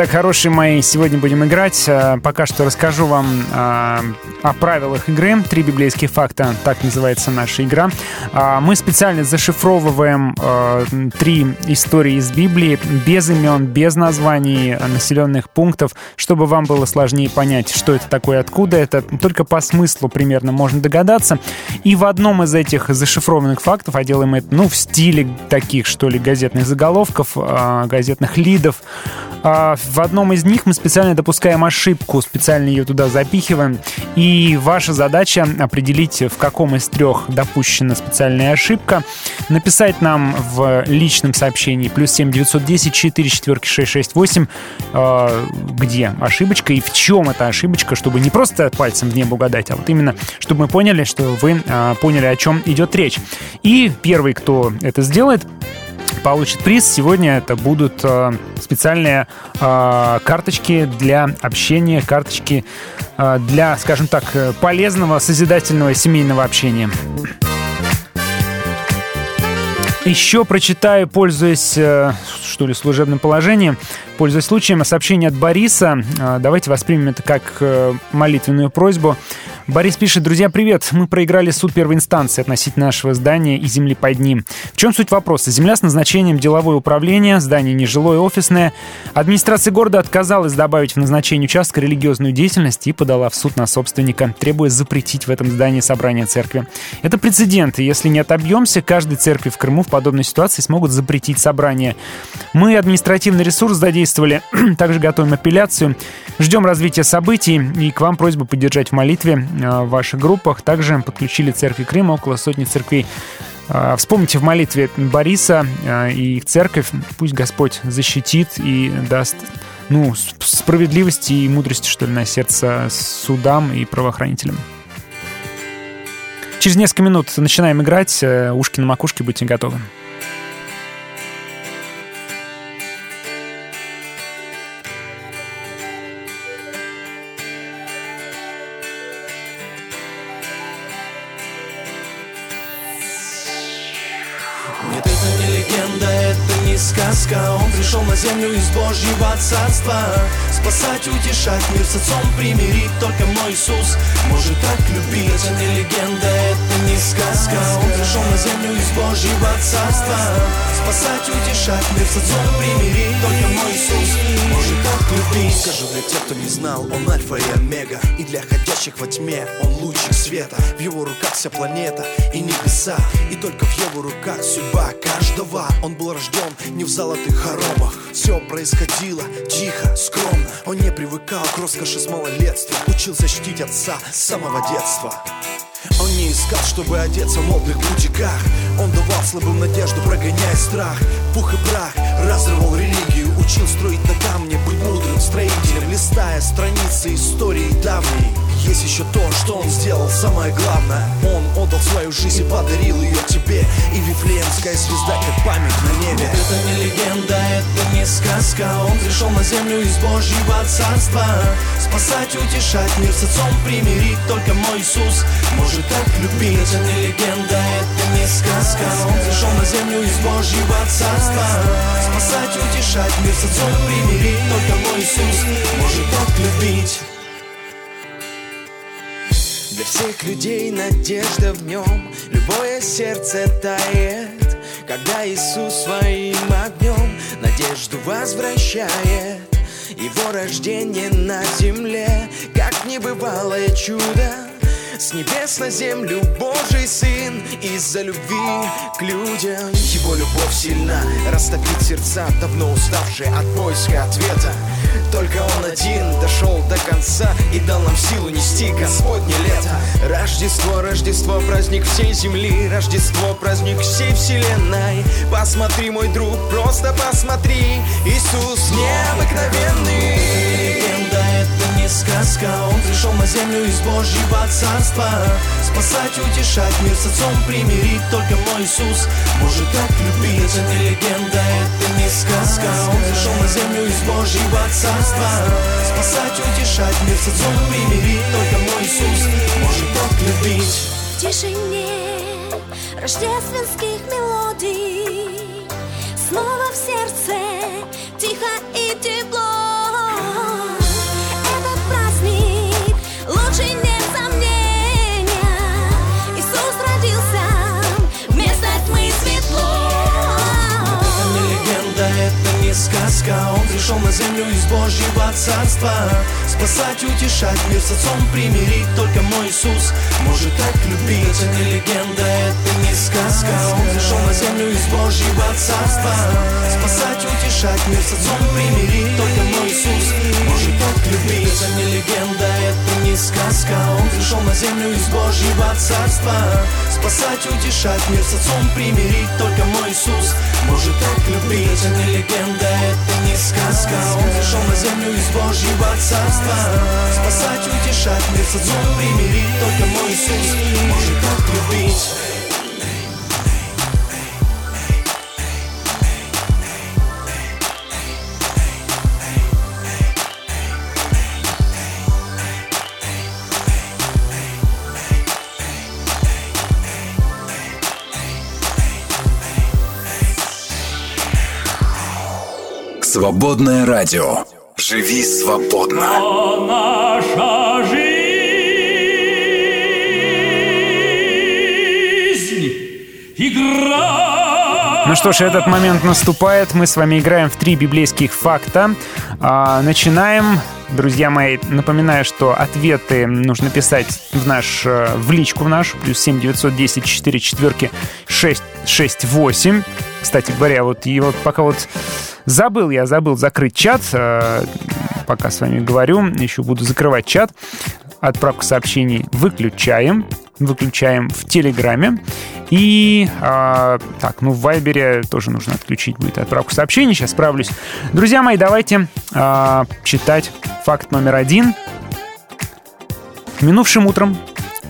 Итак, хорошие мои, сегодня будем играть. Э, Пока что расскажу вам э, о правилах игры. Три библейских факта, так называется наша игра. А, Мы специально зашифровываем э, три истории из Библии без имен, без названий населенных пунктов, чтобы вам было сложнее понять, что это такое, откуда это. Только по смыслу примерно можно догадаться. И в одном из этих зашифрованных фактов, а делаем это, ну, в стиле таких, что ли, газетных заголовков, газетных лидов, В одном из них мы специально допускаем ошибку, специально ее туда запихиваем. И ваша задача определить, в каком из трех допущена специальная ошибка. Написать нам в личном сообщении плюс 7 910 4 четверки 668, э, где ошибочка и в чем эта ошибочка, чтобы не просто пальцем в небо угадать, а вот именно, чтобы мы поняли, что вы э, поняли, о чем идет речь. И первый, кто это сделает, получит приз. Сегодня это будут э, специальные э, карточки для общения, карточки э, для, скажем так, полезного, созидательного семейного общения. Еще прочитаю, пользуясь, э, что ли, служебным положением, пользуясь случаем, сообщение от Бориса. Э, Давайте воспримем это как э, молитвенную просьбу. Борис пишет, друзья, привет. Мы проиграли суд первой инстанции относительно нашего здания и земли под ним. В чем суть вопроса? Земля с назначением деловое управление, здание нежилое, офисное. Администрация города отказалась добавить в назначение участка религиозную деятельность и подала в суд на собственника, требуя запретить в этом здании собрание церкви. Это прецедент, и если не отобьемся, каждой церкви в Крыму подобной ситуации смогут запретить собрание. Мы административный ресурс задействовали, также готовим апелляцию. Ждем развития событий, и к вам просьба поддержать в молитве э, в ваших группах. Также подключили церкви Крыма, около сотни церквей. Э, Вспомните в молитве Бориса э, и их церковь. Пусть Господь защитит и даст ну, справедливости и мудрости, что ли, на сердце судам и правоохранителям. Через несколько минут начинаем играть. Э, Ушки на макушке, будьте готовы. Пришел на землю из Божьего царства. Спасать, утешать, мир с отцом примирить Только мой Иисус может так любить. Это не легенда, это не сказка. Он пришел на землю из Божьего царства. Спасать, утешать, мир с отцом примирить Только мой Иисус может так любить. Скажу для тех, кто не знал, он альфа и омега. И для ходящих во тьме он лучик света. В его руках вся планета и небеса. И только в его руках судьба каждого. Он был рожден не в золотых хоромах Все происходило тихо, скромно. Он не привыкал к роскоши с малолетства. Учился чтить отца с самого детства. Он не искал, чтобы одеться в модных бутиках. Он давал слабым надежду, прогоняя страх. Пух и прах, разрывал религию. Учил строить на камне, быть мудрым строителем. Листая страницы истории давней Есть еще то, что он сделал самое главное. Он отдал свою жизнь и подарил ее тебе. И Вифлеемская звезда, как память на небе. Это не легенда, это не сказка. Он пришел на землю из Божьего царства. Спасать, утешать, мир с отцом примирить Только мой Иисус может так любить. Это не легенда, это не сказка. Он пришел на землю из Божьего царства. Спасать, утешать, мир с отцом примирить Только мой Иисус может так любить Для всех людей надежда в нем. Любое сердце тает Когда Иисус своим огнем Надежду возвращает. Его рождение на земле Как небывалое чудо с небес на землю Божий Сын Из-за любви к людям. Его любовь сильна Растопит сердца, давно уставшие от поиска ответа. Только Он один дошел до конца И дал нам силу нести Господне лето. Рождество, Рождество, праздник всей земли. Рождество, праздник всей вселенной. Посмотри, мой друг, просто посмотри. Иисус необыкновенный сказка. Он пришел на землю из Божьего царства. Спасать, утешать, мир с отцом примирить Только мой Иисус. Может так любить Это не легенда, это не сказка. Он пришел на землю из Божьего царства. Спасать, утешать, мир с отцом примирить Только мой Иисус. Может так любить. В тишине рождественских мелодий Снова в сердце тихо и тепло не сказка. Он пришел на землю из Божьего царства. Спасать, утешать, мир с отцом примирить. Только мой Иисус может так любить. Это не легенда, это не сказка. Он пришел на землю из Божьего царства. Спасать, утешать, мир с отцом примирить. Только мой Иисус может так любить Это не легенда, это не сказка. Он пришел на землю из Божьего царства. Спасать, утешать, мир с отцом примирить Только мой Иисус. Может так любить Это не легенда, это не сказка. Он пришел на землю из Божьего царства. Спасать, утешать, мир с отцом примирить Только мой Иисус. Может так любить Свободное радио. Живи свободно. наша жизнь игра. Ну что ж, этот момент наступает. Мы с вами играем в три библейских факта. А, начинаем. Друзья мои, напоминаю, что ответы нужно писать в наш, э, в личку в нашу, плюс 7 910 4 четверки 6 6 8. Кстати говоря, вот вот пока вот забыл, я забыл закрыть чат, э, пока с вами говорю, еще буду закрывать чат. Отправку сообщений выключаем, выключаем в Телеграме. И, а, так, ну, в Вайбере тоже нужно отключить будет отправку сообщений. Сейчас справлюсь. Друзья мои, давайте а, читать факт номер один. Минувшим утром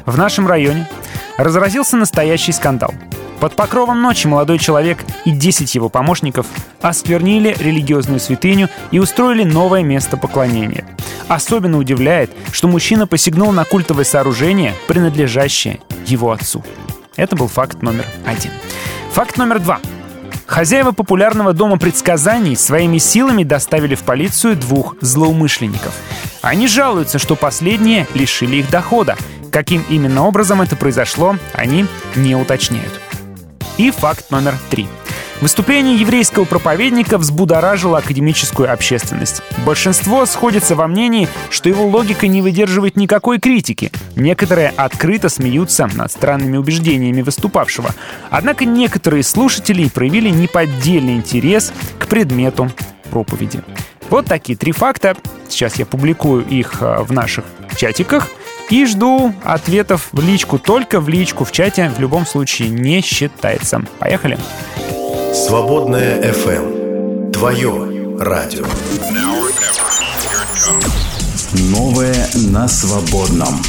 в нашем районе разразился настоящий скандал. Под покровом ночи молодой человек и 10 его помощников осквернили религиозную святыню и устроили новое место поклонения. Особенно удивляет, что мужчина посягнул на культовое сооружение, принадлежащее его отцу. Это был факт номер один. Факт номер два. Хозяева популярного дома предсказаний своими силами доставили в полицию двух злоумышленников. Они жалуются, что последние лишили их дохода. Каким именно образом это произошло, они не уточняют. И факт номер три. Выступление еврейского проповедника взбудоражило академическую общественность. Большинство сходится во мнении, что его логика не выдерживает никакой критики. Некоторые открыто смеются над странными убеждениями выступавшего. Однако некоторые слушатели проявили неподдельный интерес к предмету проповеди. Вот такие три факта. Сейчас я публикую их э, в наших чатиках. И жду ответов в личку. Только в личку. В чате в любом случае не считается. Поехали. Свободная FM. Твое радио. Новое на свободном.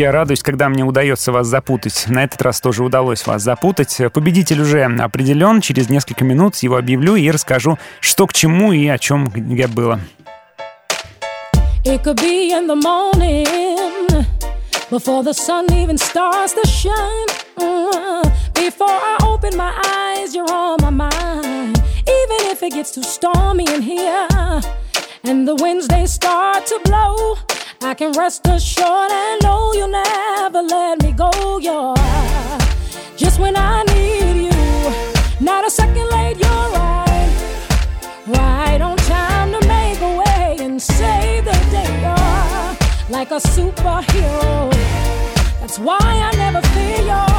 Я радуюсь, когда мне удается вас запутать. На этот раз тоже удалось вас запутать. Победитель уже определен. Через несколько минут его объявлю и расскажу, что к чему и о чем где было. Before the sun even starts to shine. Mm, Before I open my eyes, you're on my mind. Even if it gets too stormy in here, and the winds they start to blow, I can rest assured and know you'll never let me go. You're just when I need you, not a second late. You're right, right on time to make a way and save the day. You're like a superhero. That's why I never fear you're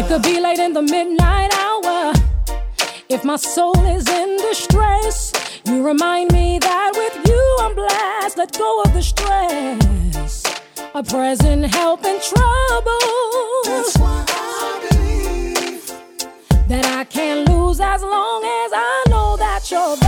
It could be late in the midnight hour. If my soul is in distress, you remind me that with you I'm blessed. Let go of the stress. A present help in trouble. That's why I believe that I can't lose as long as I know that you're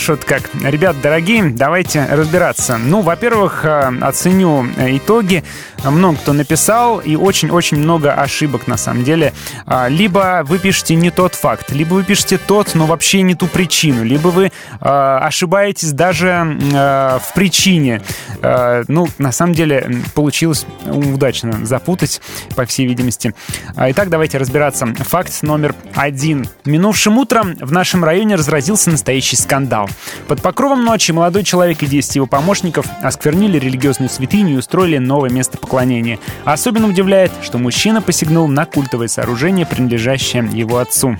Хорошо-то как. Ребят, дорогие, давайте разбираться. Ну, во-первых, э, оценю э, итоги. Много кто написал, и очень-очень много ошибок на самом деле. А, Либо вы пишете не тот факт, либо вы пишете тот, но вообще не ту причину, либо вы э, ошибаетесь даже э, в причине. Э, Ну, на самом деле, получилось удачно запутать, по всей видимости. Итак, давайте разбираться. Факт номер один. Минувшим утром в нашем районе разразился настоящий скандал. Под покровом ночи молодой человек и 10 его помощников осквернили религиозную святыню и устроили новое место поклонения. Особенно удивляет, что мужчина посягнул на культовое сооружение, принадлежащее его отцу.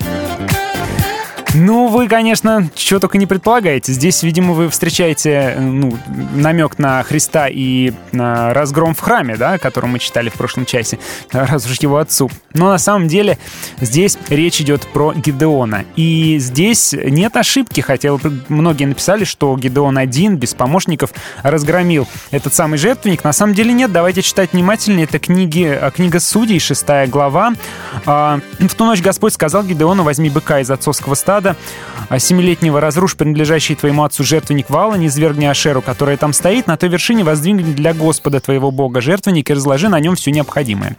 Ну, вы, конечно, чего только не предполагаете. Здесь, видимо, вы встречаете э, ну, намек на Христа и на разгром в храме, да, о котором мы читали в прошлом часе, раз уж его отцу. Но на самом деле здесь речь идет про Гидеона. И здесь нет ошибки, хотя многие написали, что Гидеон один, без помощников, разгромил этот самый жертвенник. На самом деле нет, давайте читать внимательнее. Это книги, э, книга Судей, шестая глава. А, В ту ночь Господь сказал Гидеону, возьми быка из отцовского стада, стада а семилетнего разрушь принадлежащий твоему отцу жертвенник Вала, не свергни Ашеру, которая там стоит, на той вершине воздвигни для Господа твоего Бога жертвенник и разложи на нем все необходимое.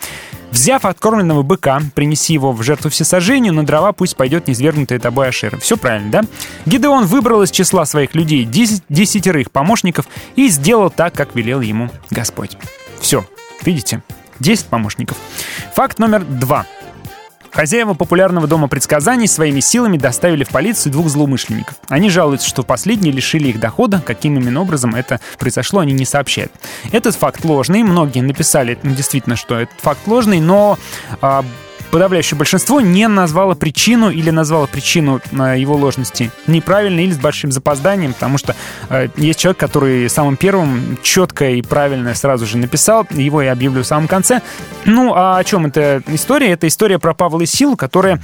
Взяв откормленного быка, принеси его в жертву всесожжению, на дрова пусть пойдет низвергнутая тобой Ашера. Все правильно, да? Гидеон выбрал из числа своих людей десять- десятерых помощников и сделал так, как велел ему Господь. Все, видите? 10 помощников. Факт номер два. Хозяева популярного дома предсказаний своими силами доставили в полицию двух злоумышленников. Они жалуются, что последние лишили их дохода. Каким именно образом это произошло, они не сообщают. Этот факт ложный. Многие написали ну, действительно, что этот факт ложный, но а, подавляющее большинство не назвало причину или назвало причину а, его ложности неправильно или с большим запозданием, потому что а, есть человек, который самым первым четко и правильно сразу же написал, его я объявлю в самом конце. Ну, а о чем эта история? Это история про Павла и Силу, которые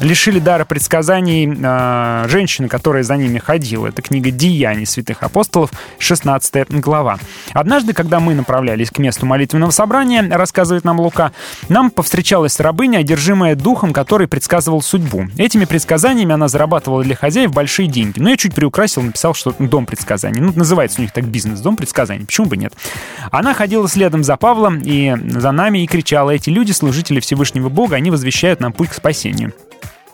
лишили дара предсказаний а, женщины, которая за ними ходила. Это книга «Деяний святых апостолов», 16 глава. Однажды, когда мы направлялись к месту молитвенного собрания, рассказывает нам Лука, нам повстречалась рабыня, одержимая духом, который предсказывал судьбу. Этими предсказаниями она зарабатывала для хозяев большие деньги. Но я чуть приукрасил, написал, что дом предсказаний. Ну, называется у них так бизнес, дом предсказаний. Почему бы нет? Она ходила следом за Павлом и за нами и кричала, эти люди, служители Всевышнего Бога, они возвещают нам путь к спасению.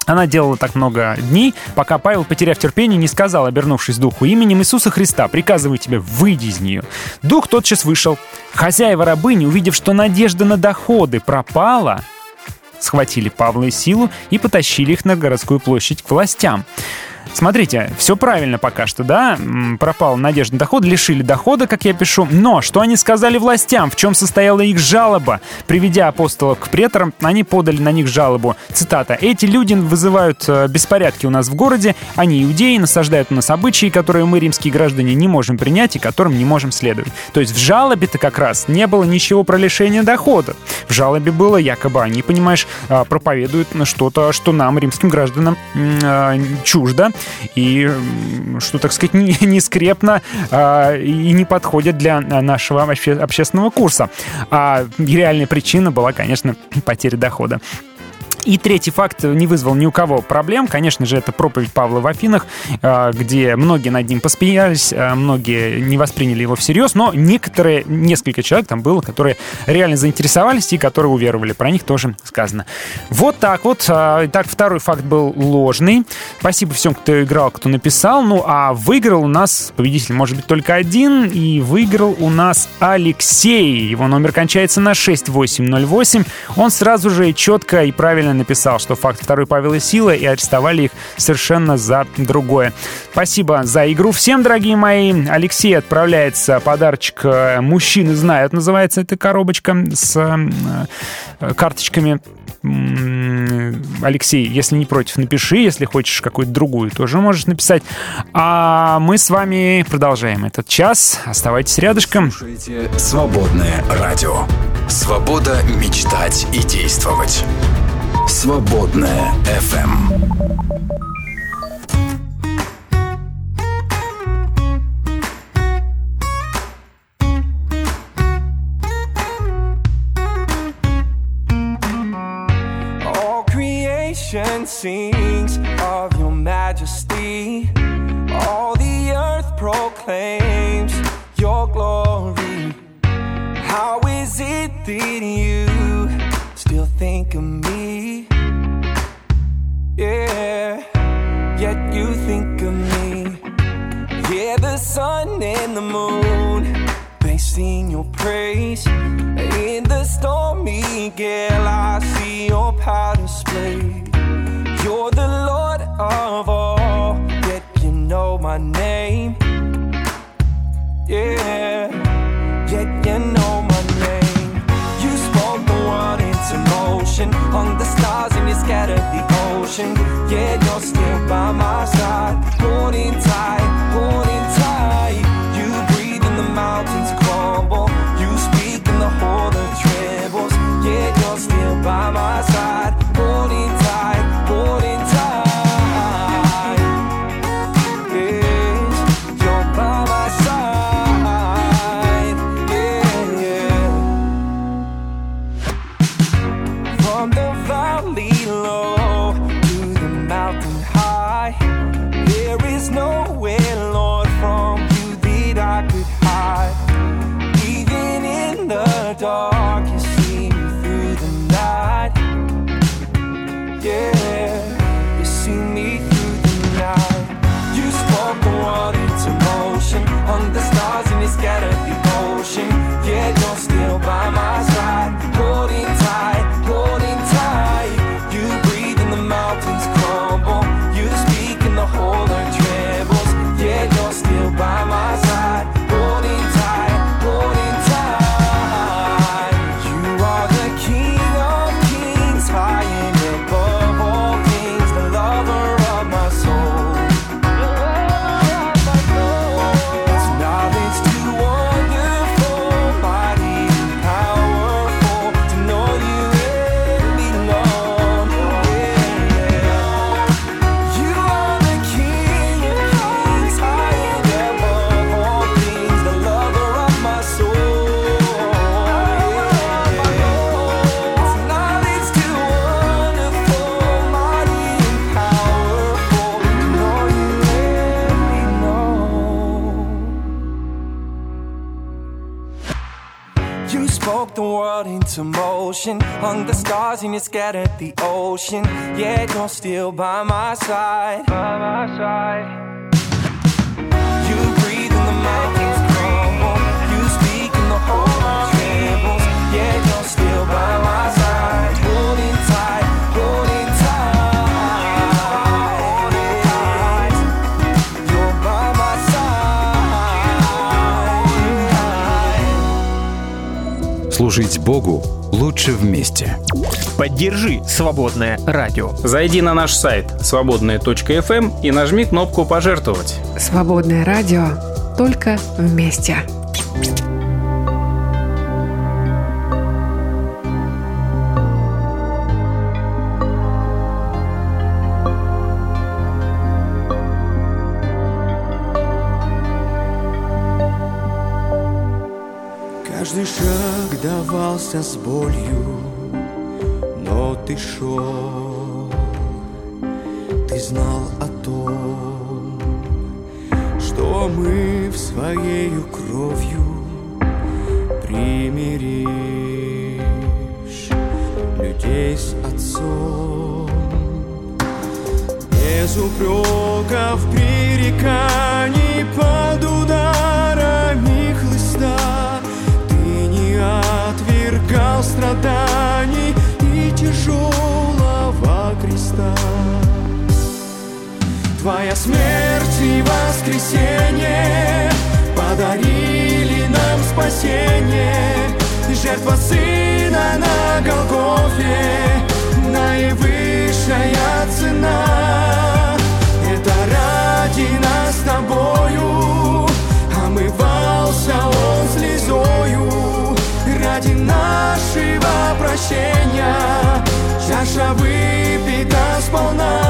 Она делала так много дней, пока Павел, потеряв терпение, не сказал, обернувшись духу, именем Иисуса Христа, приказываю тебе, выйди из нее. Дух тотчас вышел. Хозяева рабыни, увидев, что надежда на доходы пропала, схватили Павла и Силу и потащили их на городскую площадь к властям. Смотрите, все правильно пока что, да? М, Пропала надежда на доход, лишили дохода, как я пишу. Но что они сказали властям? В чем состояла их жалоба? Приведя апостолов к преторам, они подали на них жалобу. Цитата. «Эти люди вызывают э, беспорядки у нас в городе. Они иудеи, насаждают у нас обычаи, которые мы, римские граждане, не можем принять и которым не можем следовать». То есть в жалобе-то как раз не было ничего про лишение дохода. В жалобе было якобы они, понимаешь, а, проповедуют что-то, что нам, римским гражданам, а, чуждо и, что, так сказать, не, не скрепно а, и не подходит для нашего обще- общественного курса. А реальная причина была, конечно, потеря дохода. И третий факт не вызвал ни у кого проблем. Конечно же, это проповедь Павла в Афинах, э, где многие над ним посмеялись, э, многие не восприняли его всерьез, но некоторые, несколько человек там было, которые реально заинтересовались и которые уверовали. Про них тоже сказано. Вот так вот. А, Итак, второй факт был ложный. Спасибо всем, кто играл, кто написал. Ну, а выиграл у нас победитель может быть только один, и выиграл у нас Алексей. Его номер кончается на 6808. Он сразу же четко и правильно написал, что факт второй Павел и Сила, и арестовали их совершенно за другое. Спасибо за игру всем, дорогие мои. Алексей отправляется подарочек э, «Мужчины знают», называется эта коробочка с э, карточками М, Алексей, если не против, напиши. Если хочешь какую-то другую, тоже можешь написать. А мы с вами продолжаем этот час. Оставайтесь рядышком. Слушайте «Свободное радио». Свобода мечтать и действовать. «Свободное FM. All creation sings of your majesty. All the earth proclaims your glory. How is it that you Still think of me? Yeah, yet you think of me. Yeah, the sun and the moon, they sing your praise. In the stormy gale, I see your power displayed. You're the Lord of all, yet you know my name. Yeah, yet you know into motion, hung the stars and you scattered the ocean. Yeah, you're still by my side, holding tight, holding tight. You breathe and the mountains crumble. You speak and the whole earth trembles. Yeah, you're still by my side, motion, hung the stars and you scattered the ocean. Yeah, you're still by my side. By my side. You breathe and the mountains crumble. You speak and the whole earth trembles. Yeah, you're still by my side. Holding tight, holding tight. You're by my side. Служить Богу лучше вместе. Поддержи «Свободное радио». Зайди на наш сайт свободная.фм и нажми кнопку «Пожертвовать». Свободное радио только вместе. Каждый шаг давался с болью, но ты шел, ты знал о том, что мы в своею кровью примиришь людей с отцом. Без упреков, пререканий под ударами отвергал страданий и тяжелого креста. Твоя смерть и воскресение подарили нам спасение. Жертва Сына на Голгофе наивысшая цена. Это ради нас с тобою Омывался Он слезою Ради нашего прощения. Чаша выпита сполна.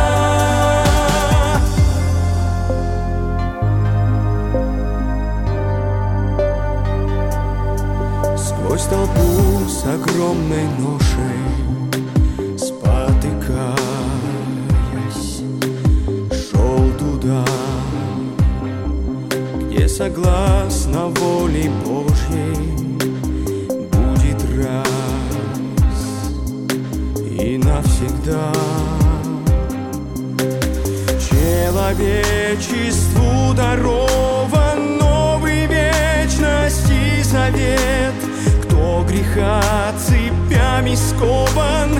Сквозь толпу с огромной ношей Спотыкаясь Шел туда Где согласно воле Божьей навсегда. Человечеству дарован новый вечности завет. Кто греха цепями скован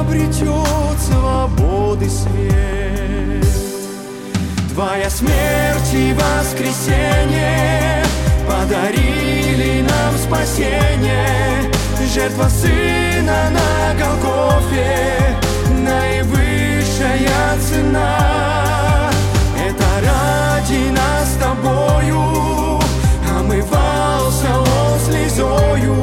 Обретет свободы свет. Твоя смерть и воскресение Подарили нам спасение Жертва Сына на Голгофе. Наивысшая цена. Это ради нас с тобою. Омывался Он слезою.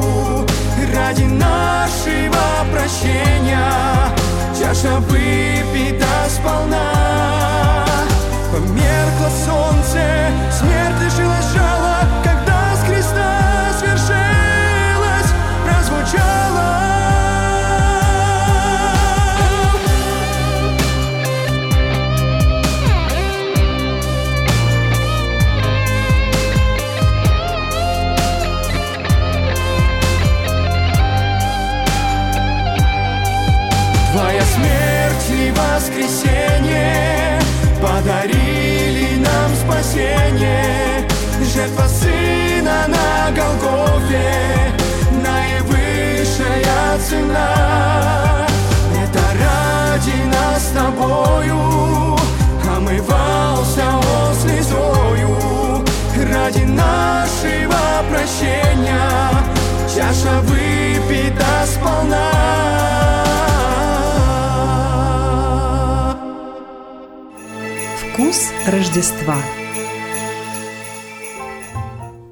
Ради нашего прощения. Чаша выпита сполна. Померкло солнце, смерть лишилась жала Когда Твоя смерть и воскресенье Подарили нам спасение. Жертва Сына на Голгофе. Цена Это ради нас с тобою. Омывался он слезою. Ради нашего прощения. Чаша выпита сполна. Вкус Рождества.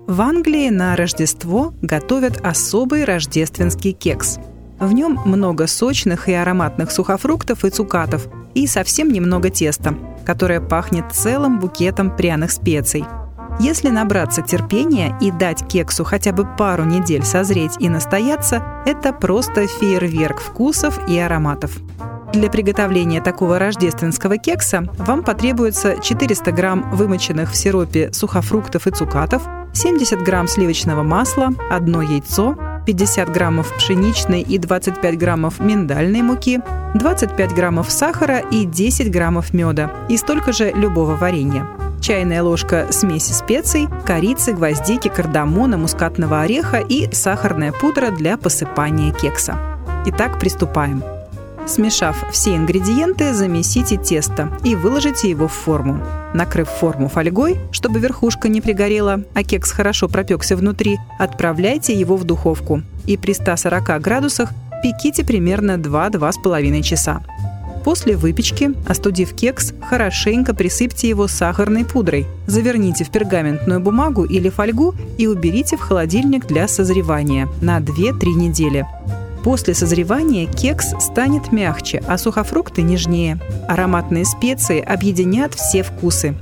В Англии на Рождество готовят особый рождественский кекс. В нем много сочных и ароматных сухофруктов и цукатов и совсем немного теста, которое пахнет целым букетом пряных специй. Если набраться терпения и дать кексу хотя бы пару недель созреть и настояться, это просто фейерверк вкусов и ароматов. Для приготовления такого рождественского кекса вам потребуется 400 грамм вымоченных в сиропе сухофруктов и цукатов, 70 грамм сливочного масла, одно яйцо, 50 граммов пшеничной и 25 граммов миндальной муки, 25 граммов сахара и 10 граммов меда и столько же любого варенья. Чайная ложка смеси специй, корицы, гвоздики, кардамона, мускатного ореха и сахарная пудра для посыпания кекса. Итак, приступаем. Смешав все ингредиенты, замесите тесто и выложите его в форму. Накрыв форму фольгой, чтобы верхушка не пригорела, а кекс хорошо пропекся внутри, отправляйте его в духовку и при 140 градусах пеките примерно 2-2,5 часа. После выпечки, остудив кекс, хорошенько присыпьте его сахарной пудрой, заверните в пергаментную бумагу или фольгу и уберите в холодильник для созревания на 2-3 недели. После созревания кекс станет мягче, а сухофрукты нежнее. Ароматные специи объединят все вкусы.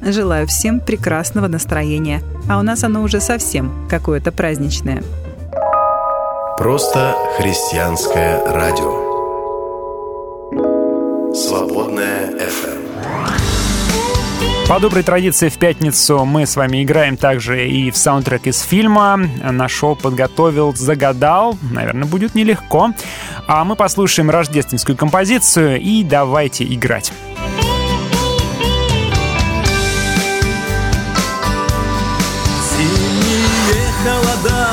Желаю всем прекрасного настроения, а у нас оно уже совсем какое-то праздничное. Просто христианское радио. Свободная FM. По доброй традиции в пятницу мы с вами играем также и в саундтрек из фильма. На шоу подготовил, загадал. Наверное, будет нелегко. А мы послушаем рождественскую композицию и давайте играть. Зимние холода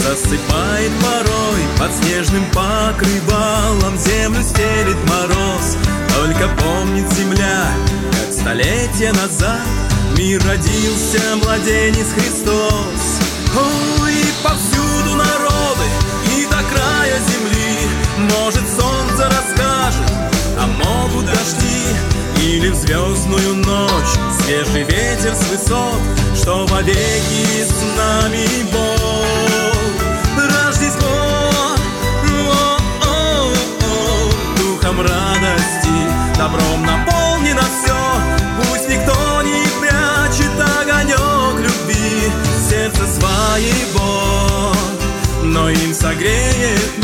засыпает порой Под снежным покрывалом землю стелит мороз Только помнит земля, столетия назад мир родился младенец Христос. Ой, и повсюду народы, и до края земли. Может солнце расскажет, а могут дожди Или в звездную ночь. Свежий ветер с высот Что вовеки с нами Бог. Рождество о-о-о, Духом радости, добром наполнено Своего, но им согреет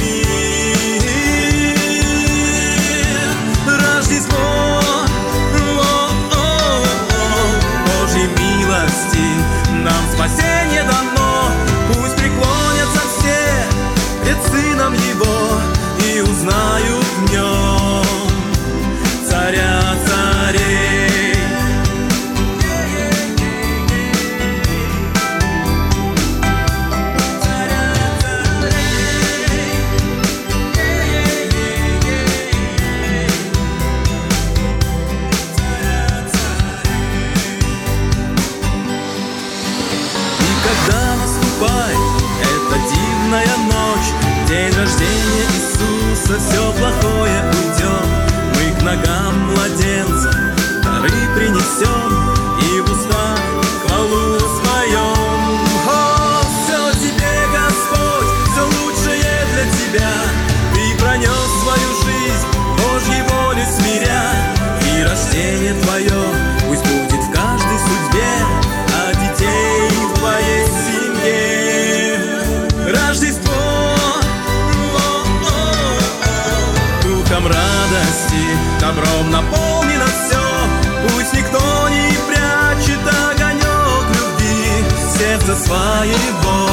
своего,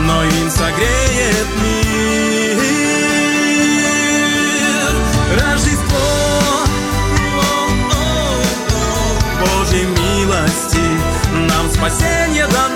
но им согреет мир. Рождество Божьей милости нам спасение дано.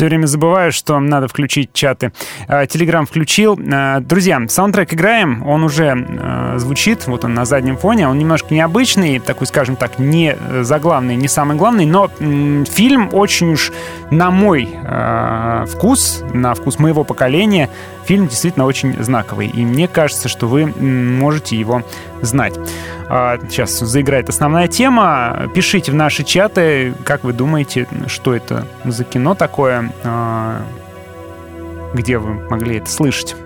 Все время забываю, что надо включить чаты. Телеграм включил. А, Друзья, саундтрек играем, он уже э, звучит, вот он на заднем фоне. Он немножко необычный, такой, скажем так, не заглавный, не самый главный, но фильм очень уж на мой э, вкус, на вкус моего поколения, фильм действительно очень знаковый. И мне кажется, что вы можете его знать. А, Сейчас заиграет основная тема. Пишите в наши чаты, как вы думаете, что это за кино такое, а, где вы могли это слышать.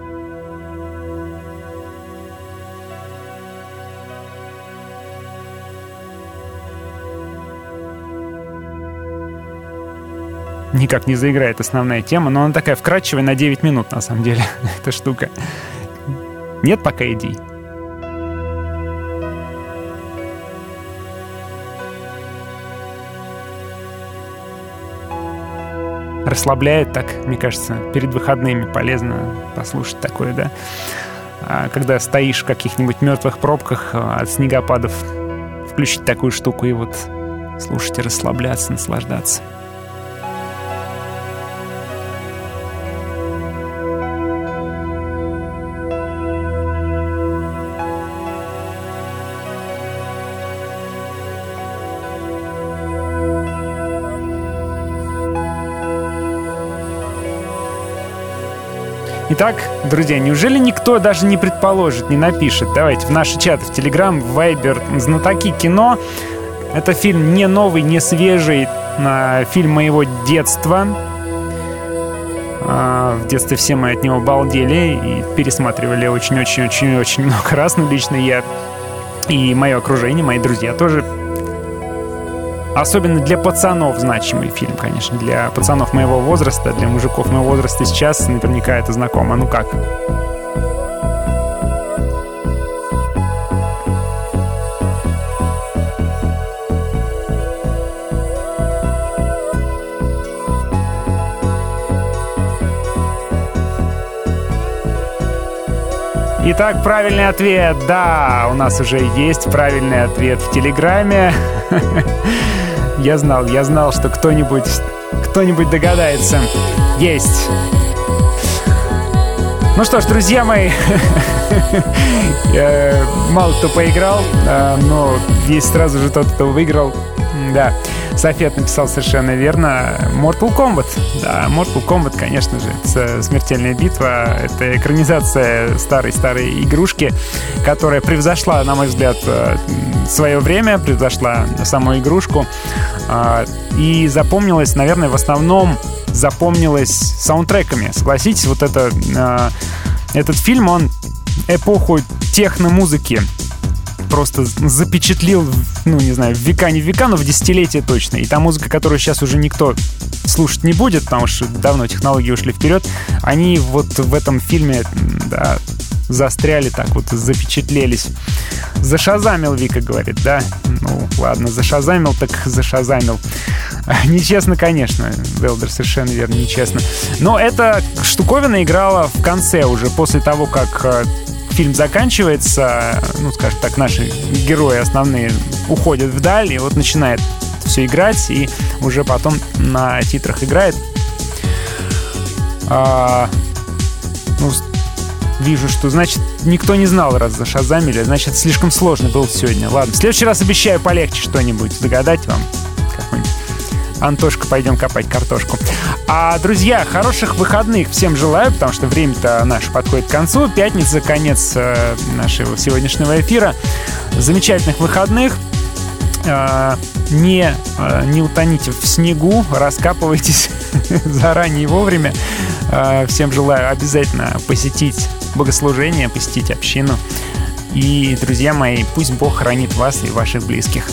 Никак не заиграет основная тема, но она такая вкрадчивая на 9 минут, на самом деле, эта штука. Нет пока идей. Расслабляет так, мне кажется, перед выходными полезно послушать такое, да. А когда стоишь в каких-нибудь мертвых пробках а, от снегопадов, включить такую штуку и вот слушать и расслабляться, наслаждаться. Итак, друзья, неужели никто даже не предположит, не напишет? Давайте в наши чаты, в Телеграм, в Вайбер, знатоки кино. Это фильм не новый, не свежий, а, фильм моего детства. А, В детстве все мы от него балдели и пересматривали очень-очень-очень-очень много раз. Ну, лично я и мое окружение, мои друзья тоже Особенно для пацанов значимый фильм, конечно. Для пацанов моего возраста, для мужиков моего возраста сейчас наверняка это знакомо. Ну как? Итак, правильный ответ. Да, у нас уже есть правильный ответ в Телеграме. Я знал, я знал, что кто-нибудь кто-нибудь догадается. Есть. Ну что ж, друзья мои, э, мало кто поиграл, э, но есть сразу же тот, кто выиграл. Да, Софет написал совершенно верно. Mortal Kombat. Да, Mortal Kombat, конечно же, это смертельная битва. Это экранизация старой-старой игрушки, которая превзошла, на мой взгляд, э, свое время, превзошла саму игрушку. А, И запомнилась, наверное, в основном запомнилась саундтреками. Согласитесь, вот это, э, этот фильм, он эпоху техно-музыки просто запечатлил, ну, не знаю, в века не в века, но в десятилетия точно. И та музыка, которую сейчас уже никто слушать не будет, потому что давно технологии ушли вперед, они вот в этом фильме, да, застряли так вот, запечатлелись. Зашазамил, Вика говорит, да? Ну, ладно, зашазамил, так зашазамил. Нечестно, конечно, Велдер, совершенно верно, нечестно. Но эта штуковина играла в конце уже, после того, как э, фильм заканчивается, ну, скажем так, наши герои основные уходят вдаль, и вот начинает все играть, и уже потом на титрах играет. А, ну, вижу, что, значит, никто не знал, раз зашазамили, значит, слишком сложно было сегодня. Ладно, в следующий раз обещаю полегче что-нибудь загадать вам. Какой-нибудь Антошка, пойдем копать картошку. А, друзья, хороших выходных всем желаю, потому что время-то наше подходит к концу. Пятница, конец э, нашего сегодняшнего эфира. Замечательных выходных. Э, не, э, не утоните в снегу, раскапывайтесь заранее и вовремя. Э, Всем желаю обязательно посетить богослужение, посетить общину. И, друзья мои, пусть Бог хранит вас и ваших близких.